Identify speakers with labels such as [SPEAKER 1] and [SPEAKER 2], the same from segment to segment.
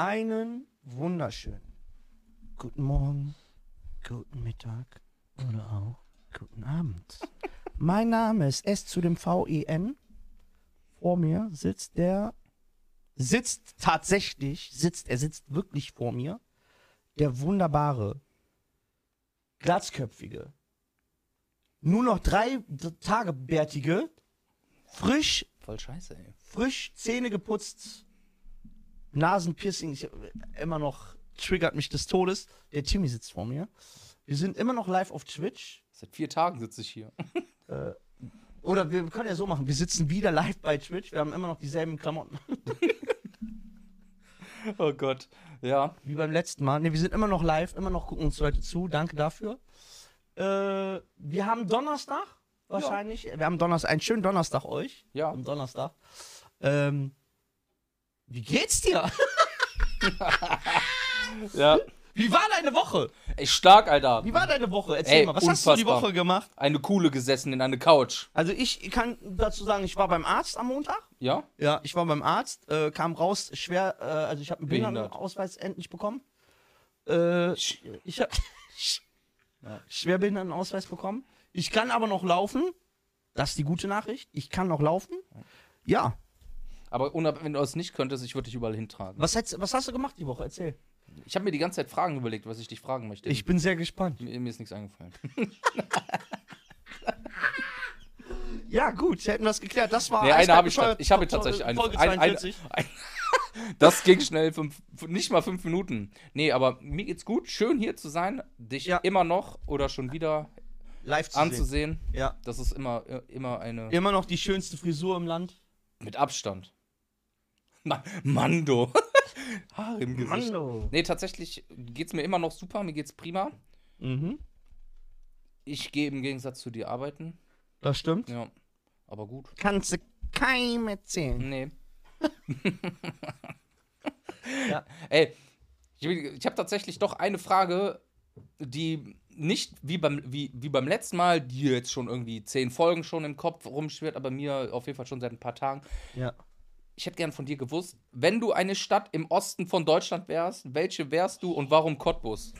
[SPEAKER 1] Einen wunderschönen guten Morgen, guten Mittag oder auch guten Abend. mein Name ist S zu dem V-E-N. Vor mir sitzt der, sitzt tatsächlich, sitzt, er sitzt wirklich vor mir, der wunderbare, glatzköpfige, nur noch drei Tage bärtige, frisch,
[SPEAKER 2] Voll scheiße, ey.
[SPEAKER 1] frisch Zähne geputzt, Nasenpiercing, ich, immer noch triggert mich des Todes. Der Timmy sitzt vor mir. Wir sind immer noch live auf Twitch.
[SPEAKER 2] Seit vier Tagen sitze ich hier.
[SPEAKER 1] Oder wir können ja so machen, wir sitzen wieder live bei Twitch. Wir haben immer noch dieselben Klamotten
[SPEAKER 2] Oh Gott. Ja.
[SPEAKER 1] wie beim letzten Mal. Ne, wir sind immer noch live, immer noch gucken uns Leute zu. Danke dafür. Äh, wir haben Donnerstag wahrscheinlich. Wir haben Donnerstag, einen schönen Donnerstag euch.
[SPEAKER 2] Ja.
[SPEAKER 1] Am Donnerstag. Ähm, wie geht's dir?
[SPEAKER 2] Ja.
[SPEAKER 1] Wie war deine Woche?
[SPEAKER 2] Ey, stark, Alter.
[SPEAKER 1] Wie war deine Woche? Erzähl
[SPEAKER 2] Ey,
[SPEAKER 1] mal, was hast du die
[SPEAKER 2] unfassbar.
[SPEAKER 1] Woche gemacht?
[SPEAKER 2] Eine coole gesessen in eine Couch.
[SPEAKER 1] Also ich kann dazu sagen, ich war beim Arzt am Montag.
[SPEAKER 2] Ja?
[SPEAKER 1] Ja, ich war beim Arzt, äh, kam raus schwer, äh, also ich habe einen
[SPEAKER 2] Behindert.
[SPEAKER 1] Behindertenausweis endlich bekommen. Äh, ich habe
[SPEAKER 2] Ja.
[SPEAKER 1] Schwerbehindertenausweis bekommen. Ich kann aber noch laufen. Das ist die gute Nachricht. Ich kann noch laufen. Ja.
[SPEAKER 2] Aber wenn du es nicht könntest, ich würde dich überall hintragen.
[SPEAKER 1] Was, hättest- was hast du gemacht die Woche? Erzähl.
[SPEAKER 2] Ich habe mir die ganze Zeit Fragen überlegt, was ich dich fragen möchte.
[SPEAKER 1] Ich bin sehr gespannt.
[SPEAKER 2] mir, mir ist nichts eingefallen.
[SPEAKER 1] Ja, gut, hätten wir das geklärt. Das war
[SPEAKER 2] Nee, eine habe ich,
[SPEAKER 1] bescheuert.
[SPEAKER 2] tat- ich habe tatsächlich eine.
[SPEAKER 1] Folge
[SPEAKER 2] ein, ein,
[SPEAKER 1] 42.
[SPEAKER 2] ein, das ging schnell, fünf, nicht mal fünf Minuten. Nee, aber mir geht's gut. Schön hier zu sein, dich
[SPEAKER 1] Ja.
[SPEAKER 2] immer noch oder schon wieder
[SPEAKER 1] Live zu sehen.
[SPEAKER 2] anzusehen.
[SPEAKER 1] Ja.
[SPEAKER 2] Das ist immer, immer eine.
[SPEAKER 1] Immer noch die schönste Frisur im Land.
[SPEAKER 2] Mit Abstand. Ma Mando. Haare im Gesicht.
[SPEAKER 1] Mando.
[SPEAKER 2] Nee, tatsächlich geht's mir immer noch super. Mir geht's prima.
[SPEAKER 1] Mhm.
[SPEAKER 2] Ich gehe im Gegensatz zu dir arbeiten.
[SPEAKER 1] Das stimmt.
[SPEAKER 2] Ja. Aber gut.
[SPEAKER 1] Kannst du keinem erzählen.
[SPEAKER 2] Nee.
[SPEAKER 1] Ja.
[SPEAKER 2] Ey, ich, ich habe tatsächlich doch eine Frage, die nicht wie beim, wie, wie beim letzten Mal, die jetzt schon irgendwie zehn Folgen schon im Kopf rumschwirrt, aber mir auf jeden Fall schon seit ein paar Tagen.
[SPEAKER 1] Ja.
[SPEAKER 2] Ich hätte gern von dir gewusst, wenn du eine Stadt im Osten von Deutschland wärst, welche wärst du und warum Cottbus?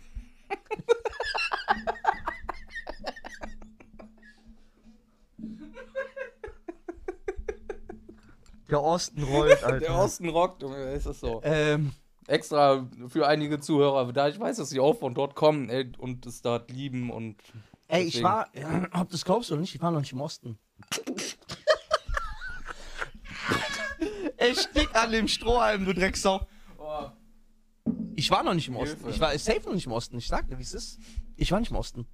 [SPEAKER 1] Der Osten rollt, Alter.
[SPEAKER 2] Der Osten rockt, Junge, ist das so.
[SPEAKER 1] Ähm,
[SPEAKER 2] Extra für einige Zuhörer, da ich weiß, dass sie auch von dort kommen ey, und es dort lieben und.
[SPEAKER 1] ey, ich
[SPEAKER 2] deswegen-
[SPEAKER 1] war, ja, ob du das glaubst oder nicht, ich war noch nicht im Osten. ich stick an dem Strohhalm, du Drecksau.
[SPEAKER 2] Oh,
[SPEAKER 1] Ich war noch nicht im Osten.
[SPEAKER 2] Hilfe.
[SPEAKER 1] Ich war safe noch nicht im Osten. Ich sag dir, wie es ist. Ich war nicht im Osten.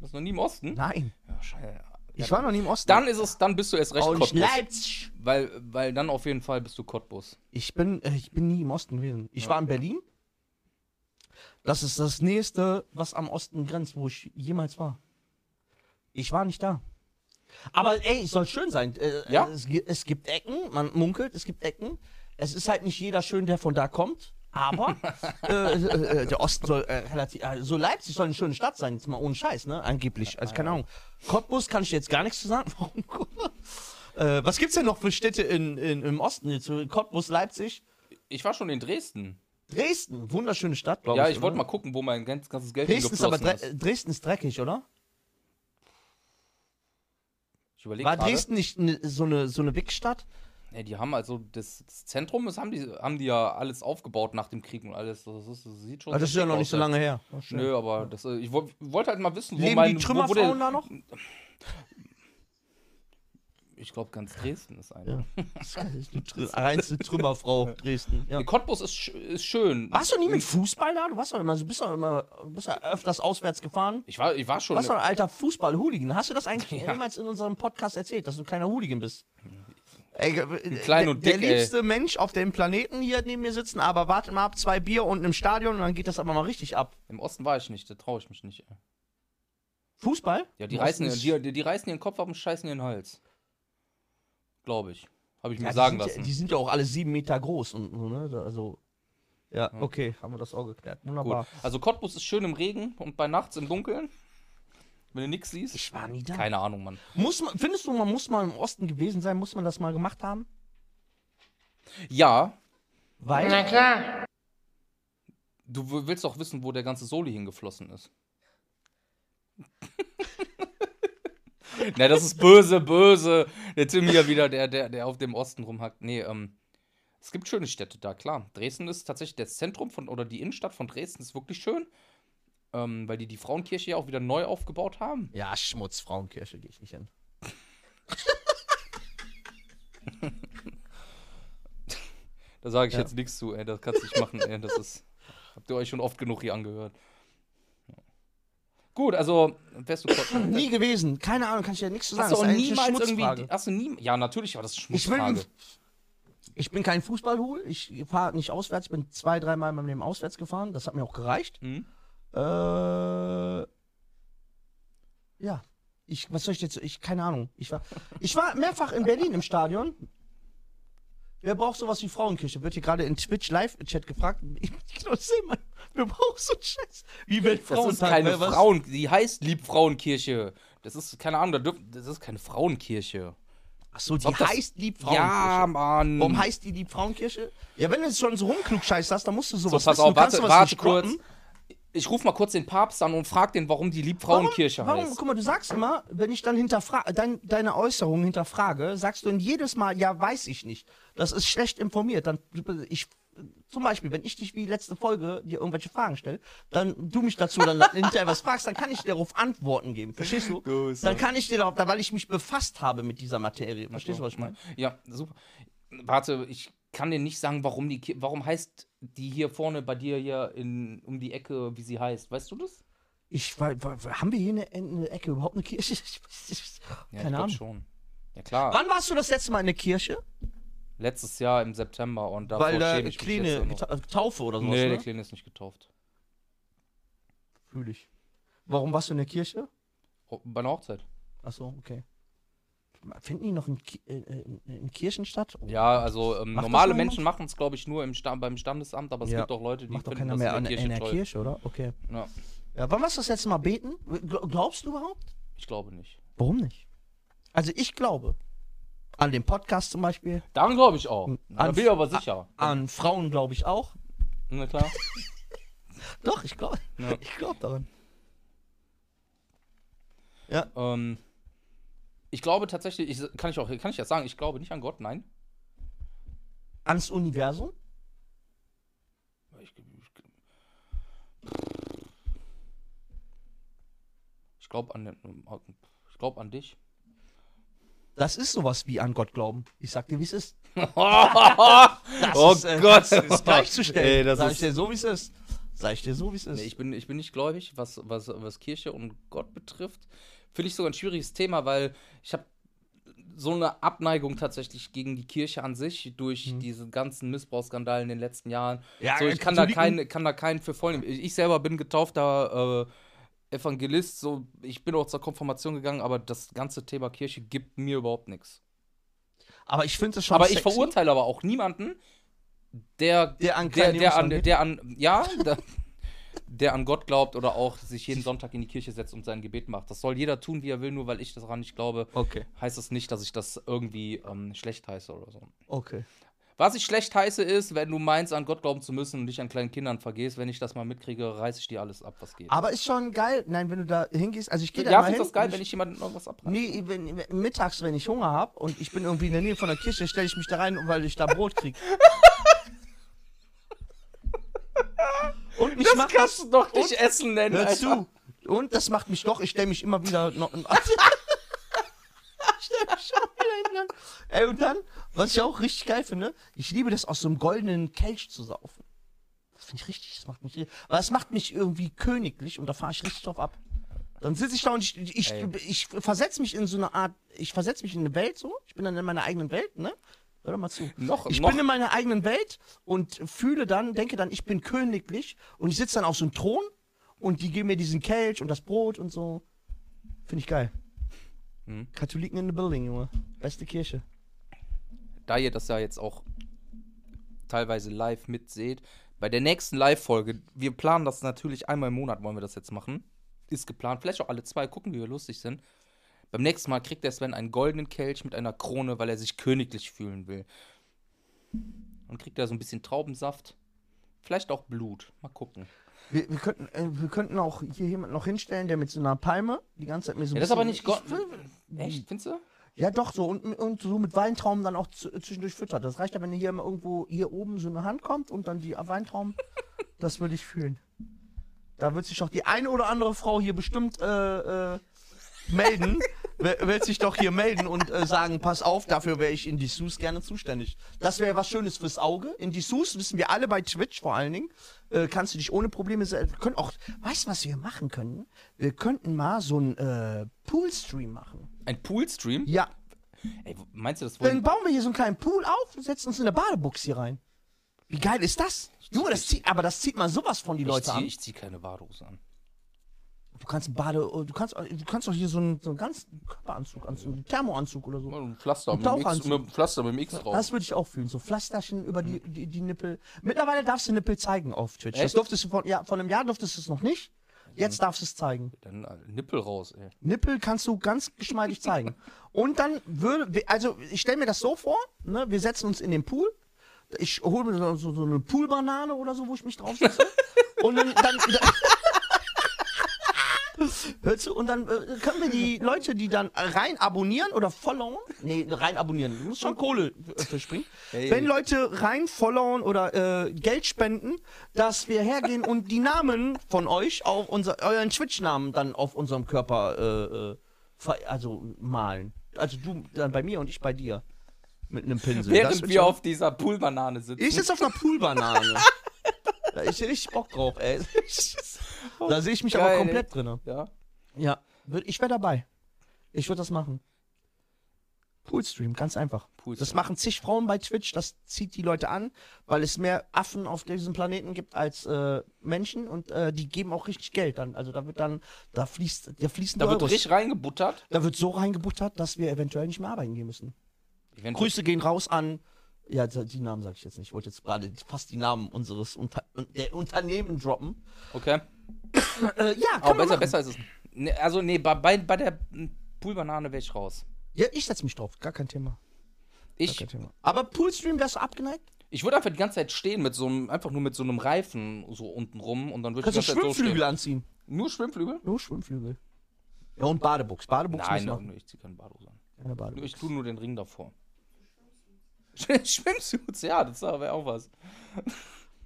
[SPEAKER 2] bist du noch nie im Osten?
[SPEAKER 1] Nein.
[SPEAKER 2] Ja, scheiße.
[SPEAKER 1] Ich war noch nie im Osten.
[SPEAKER 2] Dann ist es, dann bist du erst recht
[SPEAKER 1] Und
[SPEAKER 2] Cottbus.
[SPEAKER 1] Leipzig.
[SPEAKER 2] Weil, weil dann auf jeden Fall bist du Cottbus.
[SPEAKER 1] Ich bin, äh, ich bin nie im Osten gewesen. Ich war in Berlin. Das ist das nächste, was am Osten grenzt, wo ich jemals war. Ich war nicht da. Aber ey, es soll schön sein. Äh,
[SPEAKER 2] Ja?
[SPEAKER 1] Es, es gibt Ecken, man munkelt, es gibt Ecken. Es ist halt nicht jeder schön, der von da kommt. Aber äh, äh, der Osten soll äh, relativ. Äh, so Leipzig soll eine schöne Stadt sein, jetzt mal ohne Scheiß, ne? Angeblich. Also keine Ahnung. Cottbus kann ich jetzt gar nichts zu sagen. Warum? äh, was gibt's denn noch für Städte in, in, im Osten? Jetzt, Cottbus, Leipzig.
[SPEAKER 2] Ich war schon in Dresden.
[SPEAKER 1] Dresden, wunderschöne Stadt, glaube ich.
[SPEAKER 2] Ja, ich wollte
[SPEAKER 1] oder?
[SPEAKER 2] mal gucken, wo mein ganz, ganzes Geld
[SPEAKER 1] Dresden ist aber dre
[SPEAKER 2] ist.
[SPEAKER 1] Dresden ist dreckig, oder?
[SPEAKER 2] Ich überlege
[SPEAKER 1] War
[SPEAKER 2] gerade.
[SPEAKER 1] Dresden nicht ne, so eine so eine Wichsstadt?
[SPEAKER 2] Ja, die haben also das, das Zentrum, das haben die, haben die ja alles aufgebaut nach dem Krieg und alles. Das, ist, das sieht schon.
[SPEAKER 1] Ah, das ist ja noch nicht so lange her.
[SPEAKER 2] Nö, aber das, ich woll- wollte halt mal wissen, wo
[SPEAKER 1] Leben
[SPEAKER 2] mein.
[SPEAKER 1] die
[SPEAKER 2] wo, wo
[SPEAKER 1] Trümmerfrauen
[SPEAKER 2] der,
[SPEAKER 1] da noch?
[SPEAKER 2] Ich glaube, ganz Dresden ist eine.
[SPEAKER 1] Ja. Reinste Trümmerfrau Dresden. Ja.
[SPEAKER 2] Cottbus ist, ist schön.
[SPEAKER 1] Warst du nie mit Fußball da? Du warst doch immer, du bist doch immer, du bist ja öfters auswärts gefahren.
[SPEAKER 2] Ich war, ich war
[SPEAKER 1] Du
[SPEAKER 2] schon.
[SPEAKER 1] warst doch ein alter Fußball-Hooligan. Hast du das eigentlich
[SPEAKER 2] Ja.
[SPEAKER 1] jemals in unserem Podcast erzählt, dass du ein kleiner Hooligan bist? Ey,
[SPEAKER 2] klein
[SPEAKER 1] der,
[SPEAKER 2] und dick,
[SPEAKER 1] der
[SPEAKER 2] ey.
[SPEAKER 1] liebste Mensch auf dem Planeten hier neben mir sitzen, aber warte mal ab, zwei Bier unten im Stadion und dann geht das aber mal richtig ab.
[SPEAKER 2] Im Osten war ich nicht, da traue ich mich nicht. ey.
[SPEAKER 1] Fußball?
[SPEAKER 2] Ja, die reißen, die, die, die reißen ihren Kopf ab und scheißen ihren Hals. Glaube ich. Habe ich mir
[SPEAKER 1] Ja, die
[SPEAKER 2] sagen
[SPEAKER 1] sind
[SPEAKER 2] lassen.
[SPEAKER 1] Ja, die sind ja auch alle sieben Meter groß und so, ne? Also. Ja, okay, haben wir das auch geklärt.
[SPEAKER 2] Gut.
[SPEAKER 1] Wunderbar.
[SPEAKER 2] Also Cottbus ist schön im Regen und bei nachts im Dunkeln. Wenn du nichts siehst.
[SPEAKER 1] Ich war nie da.
[SPEAKER 2] Keine Ahnung, Mann.
[SPEAKER 1] Muss man, findest du, man muss mal im Osten gewesen sein? Muss man das mal gemacht haben?
[SPEAKER 2] Ja,
[SPEAKER 1] Weil.
[SPEAKER 3] Na klar.
[SPEAKER 2] Du willst doch wissen, wo der ganze Soli hingeflossen ist. Na, das ist böse, böse. Der Tim hier wieder, der, der, der auf dem Osten rumhackt. Nee, ähm, es gibt schöne Städte da, klar. Dresden ist tatsächlich das Zentrum von, oder die Innenstadt von Dresden ist wirklich schön. Ähm, weil die die Frauenkirche ja auch wieder neu aufgebaut haben.
[SPEAKER 1] Ja, Schmutz, Frauenkirche gehe ich nicht hin.
[SPEAKER 2] Da sage ich
[SPEAKER 1] Ja.
[SPEAKER 2] jetzt nichts zu, ey. Das kannst du nicht machen, ey. Das ist. Habt ihr euch schon oft genug hier angehört. Gut, also, wärst du kurz.
[SPEAKER 1] Nie gewesen. Keine Ahnung, kann ich ja nichts zu sagen.
[SPEAKER 2] Hast du auch
[SPEAKER 1] ist
[SPEAKER 2] niemals irgendwie.
[SPEAKER 1] Schmutzfrage.
[SPEAKER 2] Hast du nie. Ja, natürlich war das eine
[SPEAKER 1] Ich will-
[SPEAKER 2] Schmutzfrage.
[SPEAKER 1] Ich bin kein Fußballhul. Ich fahre nicht auswärts. Ich bin zwei, dreimal in meinem Leben auswärts gefahren. Das hat mir auch gereicht.
[SPEAKER 2] Mhm.
[SPEAKER 1] Äh, ja. Ich, was soll ich jetzt? Ich, keine Ahnung. Ich war, ich war mehrfach in Berlin im Stadion. Wer braucht sowas wie Frauenkirche? Wird hier gerade in Twitch Live-Chat gefragt. Ich, ich glaub, das ist immer- Wer braucht so einen Scheiß? Wie
[SPEAKER 2] Das
[SPEAKER 1] Weltfrauentag?
[SPEAKER 2] ist keine
[SPEAKER 1] was?
[SPEAKER 2] Frauen. Die heißt Liebfrauenkirche. Das ist, keine Ahnung, das ist keine Frauenkirche.
[SPEAKER 1] Achso, die
[SPEAKER 2] Ob das-
[SPEAKER 1] heißt Liebfrauenkirche.
[SPEAKER 2] Ja, Mann.
[SPEAKER 1] Warum heißt die Liebfrauenkirche? Ja, wenn du jetzt schon so rumklugscheißt hast, dann musst du sowas
[SPEAKER 2] so, pass
[SPEAKER 1] wissen.
[SPEAKER 2] auf,
[SPEAKER 1] du kannst
[SPEAKER 2] warte, warte kurz.
[SPEAKER 1] droppen.
[SPEAKER 2] Ich rufe mal kurz den Papst an und frag den, warum die Liebfrauenkirche
[SPEAKER 1] warum,
[SPEAKER 2] heißt.
[SPEAKER 1] Guck mal, du sagst immer, wenn ich dann hinterfra dein, deine Äußerungen hinterfrage, sagst du dann jedes Mal, ja, weiß ich nicht. Das ist schlecht informiert. Dann, ich, zum Beispiel, wenn ich dich wie letzte Folge dir irgendwelche Fragen stelle, dann du mich dazu dann hinterher was fragst, dann kann ich dir darauf Antworten geben. Verstehst du?
[SPEAKER 2] Gut,
[SPEAKER 1] Dann kann ich dir darauf, weil ich mich befasst habe mit dieser Materie. Verstehst du, was ich meine?
[SPEAKER 2] Ja, super. Warte, ich kann dir nicht sagen, warum die warum heißt die hier vorne bei dir hier in, um die Ecke, wie sie heißt. Weißt du das?
[SPEAKER 1] Ich, wa- wa- haben wir hier eine, eine Ecke überhaupt eine Kirche? Ich, ich,
[SPEAKER 2] Ja, ich
[SPEAKER 1] keine
[SPEAKER 2] glaub
[SPEAKER 1] Ahnung.
[SPEAKER 2] schon. Ja klar.
[SPEAKER 1] Wann warst du das letzte Mal in der Kirche?
[SPEAKER 2] Letztes Jahr im September und
[SPEAKER 1] Weil da
[SPEAKER 2] ich mich
[SPEAKER 1] kleine. Ta- Taufe oder sowas,
[SPEAKER 2] Nee,
[SPEAKER 1] ne?
[SPEAKER 2] der Kleine ist nicht getauft.
[SPEAKER 1] Fühl ich. Warum warst du in der Kirche?
[SPEAKER 2] Oh, bei einer Hochzeit.
[SPEAKER 1] Achso, okay. Finden die noch in, Ki äh, in, in Kirchen statt? Oh,
[SPEAKER 2] Ja, also ähm, normale Menschen machen es, glaube ich, nur im Sta beim Standesamt, aber es
[SPEAKER 1] Ja.
[SPEAKER 2] gibt auch Leute, die
[SPEAKER 1] Macht doch
[SPEAKER 2] finden
[SPEAKER 1] keiner
[SPEAKER 2] das
[SPEAKER 1] mehr
[SPEAKER 2] in der
[SPEAKER 1] in
[SPEAKER 2] Kirche
[SPEAKER 1] der
[SPEAKER 2] toll.
[SPEAKER 1] Kirche, oder? Okay.
[SPEAKER 2] Ja,
[SPEAKER 1] Ja, wann warst du das letzte Mal beten? Gl- Glaubst du überhaupt?
[SPEAKER 2] ich glaube nicht.
[SPEAKER 1] Warum nicht? Also ich glaube. An den Podcast zum Beispiel.
[SPEAKER 2] Daran glaube ich auch. Da
[SPEAKER 1] An-
[SPEAKER 2] bin ich aber sicher.
[SPEAKER 1] An Frauen glaube ich auch.
[SPEAKER 2] Na klar.
[SPEAKER 1] Doch, ich glaube.
[SPEAKER 2] Ja.
[SPEAKER 1] Ich glaube daran.
[SPEAKER 2] ähm, ich glaube tatsächlich, ich, kann ich auch, kann ich das sagen, ich glaube nicht an Gott, nein.
[SPEAKER 1] Ans Universum?
[SPEAKER 2] Ich, ich, glaube an, ich glaube an dich.
[SPEAKER 1] Das ist sowas wie an Gott glauben. Ich sag dir, wie es ist. Das
[SPEAKER 2] oh
[SPEAKER 1] ist, äh,
[SPEAKER 2] Gott.
[SPEAKER 1] Das ist gleichzustellen.
[SPEAKER 2] Ey, das
[SPEAKER 1] Sag ich dir so, wie es ist. Sag ich dir so, wie es ist.
[SPEAKER 2] Nee, ich, bin, ich bin nicht gläubig, was, was, was Kirche und Gott betrifft. Finde ich sogar ein schwieriges Thema, weil ich habe so eine Abneigung tatsächlich gegen die Kirche an sich durch diese ganzen Missbrauchsskandale in den letzten Jahren.
[SPEAKER 1] Mhm. Ja,
[SPEAKER 2] so,
[SPEAKER 1] äh,
[SPEAKER 2] ich kann da, keinen, kann da keinen für voll nehmen. Ich selber bin getaufter äh, Evangelist, so, ich bin auch zur Konfirmation gegangen, aber das ganze Thema Kirche gibt mir überhaupt nichts.
[SPEAKER 1] aber ich finde es schon
[SPEAKER 2] Aber
[SPEAKER 1] sexy.
[SPEAKER 2] ich verurteile aber auch niemanden, der
[SPEAKER 1] Der an
[SPEAKER 2] der, der, an, der an, ja, der, der an Gott glaubt oder auch sich jeden Sonntag in die Kirche setzt und sein Gebet macht. Das soll jeder tun, wie er will, nur weil ich daran nicht glaube,
[SPEAKER 1] Okay,
[SPEAKER 2] heißt das nicht, dass ich das irgendwie ähm, schlecht heiße oder so.
[SPEAKER 1] okay.
[SPEAKER 2] Was ich schlecht heiße, ist, wenn du meinst, an Gott glauben zu müssen und dich an kleinen Kindern vergehst. Wenn ich das mal mitkriege, reiße ich dir alles ab, was geht.
[SPEAKER 1] Aber ist schon geil. Nein, wenn du da hingehst, also ich gehe da
[SPEAKER 2] ja,
[SPEAKER 1] immer
[SPEAKER 2] du
[SPEAKER 1] hin.
[SPEAKER 2] das geil, wenn ich jemandem irgendwas abreiße?
[SPEAKER 1] Nee, wenn, mittags, wenn ich Hunger habe und ich bin irgendwie in der Nähe von der Kirche, stelle ich mich da rein, weil ich da Brot kriege. und ich mach das.
[SPEAKER 2] du doch nicht Essen nennen,
[SPEAKER 1] Hör
[SPEAKER 2] Alter.
[SPEAKER 1] zu. Und das macht mich doch, ich stelle mich immer wieder noch. ich stell mich schon wieder hin. Ey, und dann, was ich auch richtig geil finde, ich liebe das aus so einem goldenen Kelch zu saufen. Das finde ich richtig, das macht mich. Weil es macht mich irgendwie königlich und da fahre ich richtig drauf ab. Dann sitze ich da und ich, ich,
[SPEAKER 2] Ey.
[SPEAKER 1] ich versetze mich in so eine Art, ich versetze mich in eine Welt so, ich bin dann in meiner eigenen Welt, ne? Hör doch mal zu.
[SPEAKER 2] Noch,
[SPEAKER 1] Ich
[SPEAKER 2] noch.
[SPEAKER 1] bin in meiner eigenen Welt und fühle dann, denke dann, ich bin königlich und ich sitze dann auf so einem Thron und die geben mir diesen Kelch und das Brot und so. Finde ich geil.
[SPEAKER 2] Hm.
[SPEAKER 1] Katholiken in the building, Junge. Beste Kirche.
[SPEAKER 2] da ihr das ja jetzt auch teilweise live mitseht, bei der nächsten Live-Folge, wir planen das natürlich einmal im Monat, wollen wir das jetzt machen. Ist geplant, vielleicht auch alle zwei, gucken, wie wir lustig sind. Beim nächsten Mal kriegt der Sven einen goldenen Kelch mit einer Krone, weil er sich königlich fühlen will. Und kriegt er so ein bisschen Traubensaft. vielleicht auch Blut. Mal gucken.
[SPEAKER 1] Wir, wir, könnten, äh, wir könnten auch hier jemanden noch hinstellen, der mit so einer Palme die ganze Zeit mir so
[SPEAKER 2] Ja, das ist aber nicht Gott.
[SPEAKER 1] Ich will-
[SPEAKER 2] Echt, findest du?
[SPEAKER 1] Ja, doch, so. Und, und so mit Weintrauben dann auch zwischendurch füttert. Das reicht ja, wenn hier immer irgendwo hier oben so eine Hand kommt und dann die Weintrauben. das würde ich fühlen. Da wird sich doch die eine oder andere Frau hier bestimmt äh, äh, melden. wird sich doch hier melden und äh, sagen, pass auf, dafür wäre ich in Dessous gerne zuständig. Das wäre was Schönes fürs Auge. In Dessous wissen wir alle bei Twitch vor allen Dingen, äh, kannst du dich ohne Probleme, können auch, weißt du, was wir machen können? Wir könnten mal so einen äh, Poolstream machen.
[SPEAKER 2] Ein Poolstream?
[SPEAKER 1] Ja,
[SPEAKER 2] Ey, meinst du das
[SPEAKER 1] dann
[SPEAKER 2] wohl?
[SPEAKER 1] bauen wir hier so einen kleinen Pool auf und setzen uns in eine Badebuchse hier rein. Wie geil ist das? Junge, das zieht, aber das zieht mal sowas von die
[SPEAKER 2] Ich
[SPEAKER 1] Leute
[SPEAKER 2] zieh,
[SPEAKER 1] an.
[SPEAKER 2] ich zieh keine Badehose an.
[SPEAKER 1] Du kannst Bade, du kannst, du kannst doch hier so einen, so einen ganzen Körperanzug anziehen, einen Thermoanzug oder so.
[SPEAKER 2] Ein Pflaster, mit dem X, mit dem Pflaster mit dem X drauf.
[SPEAKER 1] Das würde ich auch fühlen. So Pflasterchen über die, die, die Nippel. Mittlerweile darfst du Nippel zeigen auf Twitch. Das durftest du von, ja, von einem Jahr durftest du es noch nicht. Jetzt darfst du es zeigen.
[SPEAKER 2] Dann äh, Nippel raus, ey.
[SPEAKER 1] Nippel kannst du ganz geschmeidig zeigen. Und dann würde, also ich stelle mir das so vor, ne, wir setzen uns in den Pool. Ich hole mir so, so, eine Poolbanane oder so, wo ich mich draufsetze. und dann, dann, Hörst du? Und dann äh, können wir die Leute, die dann rein abonnieren oder followen, nee, rein abonnieren, du musst schon Kohle äh, verspringen.
[SPEAKER 2] Hey.
[SPEAKER 1] Wenn Leute rein followen oder äh, Geld spenden, dass wir hergehen und die Namen von euch, auch unser, euren Twitch-Namen dann auf unserem Körper äh, äh, also malen. Also du dann bei mir und ich bei dir. Mit einem Pinsel.
[SPEAKER 2] Während wir
[SPEAKER 1] schon-
[SPEAKER 2] auf dieser Poolbanane sitzen.
[SPEAKER 1] ich sitze auf einer Poolbanane. da ist richtig Bock drauf, ey. Da sehe ich mich aber
[SPEAKER 2] Geil,
[SPEAKER 1] komplett drin.
[SPEAKER 2] ja.
[SPEAKER 1] Ja, ich wäre dabei. Ich würde das machen. Poolstream, ganz einfach.
[SPEAKER 2] Poolstream.
[SPEAKER 1] Das machen zig Frauen bei Twitch, das zieht die Leute an, weil es mehr Affen auf diesem Planeten gibt als äh, Menschen und äh, die geben auch richtig Geld dann. Also da wird dann, da fließt, da fließen
[SPEAKER 2] Da wird
[SPEAKER 1] Euros.
[SPEAKER 2] richtig reingebuttert.
[SPEAKER 1] da wird so reingebuttert, dass wir eventuell nicht mehr arbeiten gehen müssen.
[SPEAKER 2] Eventuell-
[SPEAKER 1] Grüße gehen raus an. Ja, die Namen sage ich jetzt nicht. Ich wollte jetzt gerade fast die Namen unseres Unter der Unternehmen droppen.
[SPEAKER 2] Okay.
[SPEAKER 1] Äh, ja, kann
[SPEAKER 2] Aber
[SPEAKER 1] man
[SPEAKER 2] besser,
[SPEAKER 1] machen.
[SPEAKER 2] besser ist es. Nee, also, nee, bei, bei, bei der Poolbanane wäre ich raus.
[SPEAKER 1] Ja, ich setze mich drauf. Gar kein Thema. Gar
[SPEAKER 2] Ich,
[SPEAKER 1] kein Thema. Aber Poolstream wärst du abgeneigt?
[SPEAKER 2] ich würde einfach die ganze Zeit stehen mit so einem, einfach nur mit so einem Reifen so unten rum und dann würde ich
[SPEAKER 1] Kannst
[SPEAKER 2] die
[SPEAKER 1] du
[SPEAKER 2] ganze Zeit so
[SPEAKER 1] Schwimmflügel
[SPEAKER 2] stehen.
[SPEAKER 1] anziehen?
[SPEAKER 2] Nur Schwimmflügel?
[SPEAKER 1] Nur Schwimmflügel. Ja, und Badebuchs. Badebuchs
[SPEAKER 2] Nein,
[SPEAKER 1] machen.
[SPEAKER 2] ich ziehe keine Badehose an.
[SPEAKER 1] Keine Badebuchs.
[SPEAKER 2] Ich tue nur den Ring davor. Schwimmsuits, ja, das wäre auch was.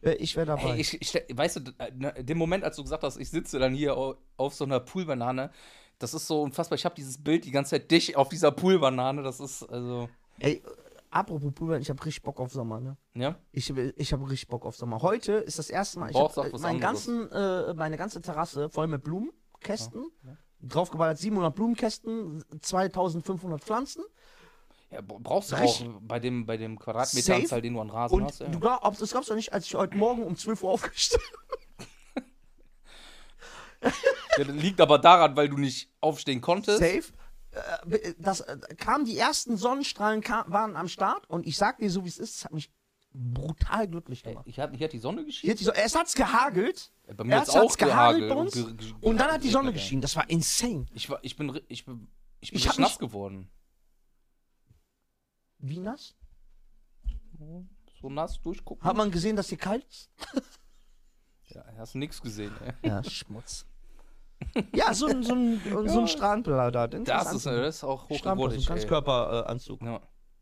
[SPEAKER 1] Äh, Ich wäre dabei.
[SPEAKER 2] Hey, ich, ich, weißt du, äh, ne, den Moment, als du gesagt hast, ich sitze dann hier au- auf so einer Poolbanane, das ist so unfassbar. Ich habe dieses Bild die ganze Zeit dich auf dieser Poolbanane, das ist, also,
[SPEAKER 1] Ey, äh, apropos Pool, ich habe richtig Bock auf Sommer, ne?
[SPEAKER 2] ja.
[SPEAKER 1] Ich, ich habe richtig Bock auf Sommer. Heute ist das erste Mal, ich habe meinen ganzen, äh, meine ganze Terrasse voll mit Blumenkästen. Draufgeballert 700 Blumenkästen, 2500 Pflanzen.
[SPEAKER 2] Ja brauchst du
[SPEAKER 1] Reich-
[SPEAKER 2] auch bei dem, bei dem Quadratmeteranzahl, den du an Rasen
[SPEAKER 1] Und
[SPEAKER 2] hast. Ja.
[SPEAKER 1] du glaubst, das glaubst du nicht, als ich heute Morgen um 12 Uhr aufgestanden
[SPEAKER 2] ja, das liegt aber daran, weil du nicht aufstehen konntest.
[SPEAKER 1] Safe. Äh, Das äh, kamen die ersten Sonnenstrahlen kam, waren am Start und ich sag dir so wie es ist, es hat mich brutal glücklich
[SPEAKER 2] Ey,
[SPEAKER 1] gemacht.
[SPEAKER 2] Ich hatte, hier hat die Sonne geschienen.
[SPEAKER 1] hat die so es hat's gehagelt.
[SPEAKER 2] Ey, Bei mir hat's
[SPEAKER 1] Erst hat's
[SPEAKER 2] auch
[SPEAKER 1] gehagelt bei uns
[SPEAKER 2] ge- ge-
[SPEAKER 1] und dann hat die Sonne
[SPEAKER 2] ey.
[SPEAKER 1] geschienen. Das war insane.
[SPEAKER 2] Ich, war, ich bin, ich bin, ich bin
[SPEAKER 1] Ich
[SPEAKER 2] richtig nass geworden.
[SPEAKER 1] Wie nass?
[SPEAKER 2] So nass durchgucken.
[SPEAKER 1] Hat man gesehen, dass hier kalt ist?
[SPEAKER 2] Ja, hast nichts gesehen, ey.
[SPEAKER 1] Ja, Schmutz. ja, so ein, so ein, so ein Strandblader.
[SPEAKER 2] Das ist, das ist auch
[SPEAKER 1] ein
[SPEAKER 2] ey.
[SPEAKER 1] Ganzkörperanzug.
[SPEAKER 2] Ja.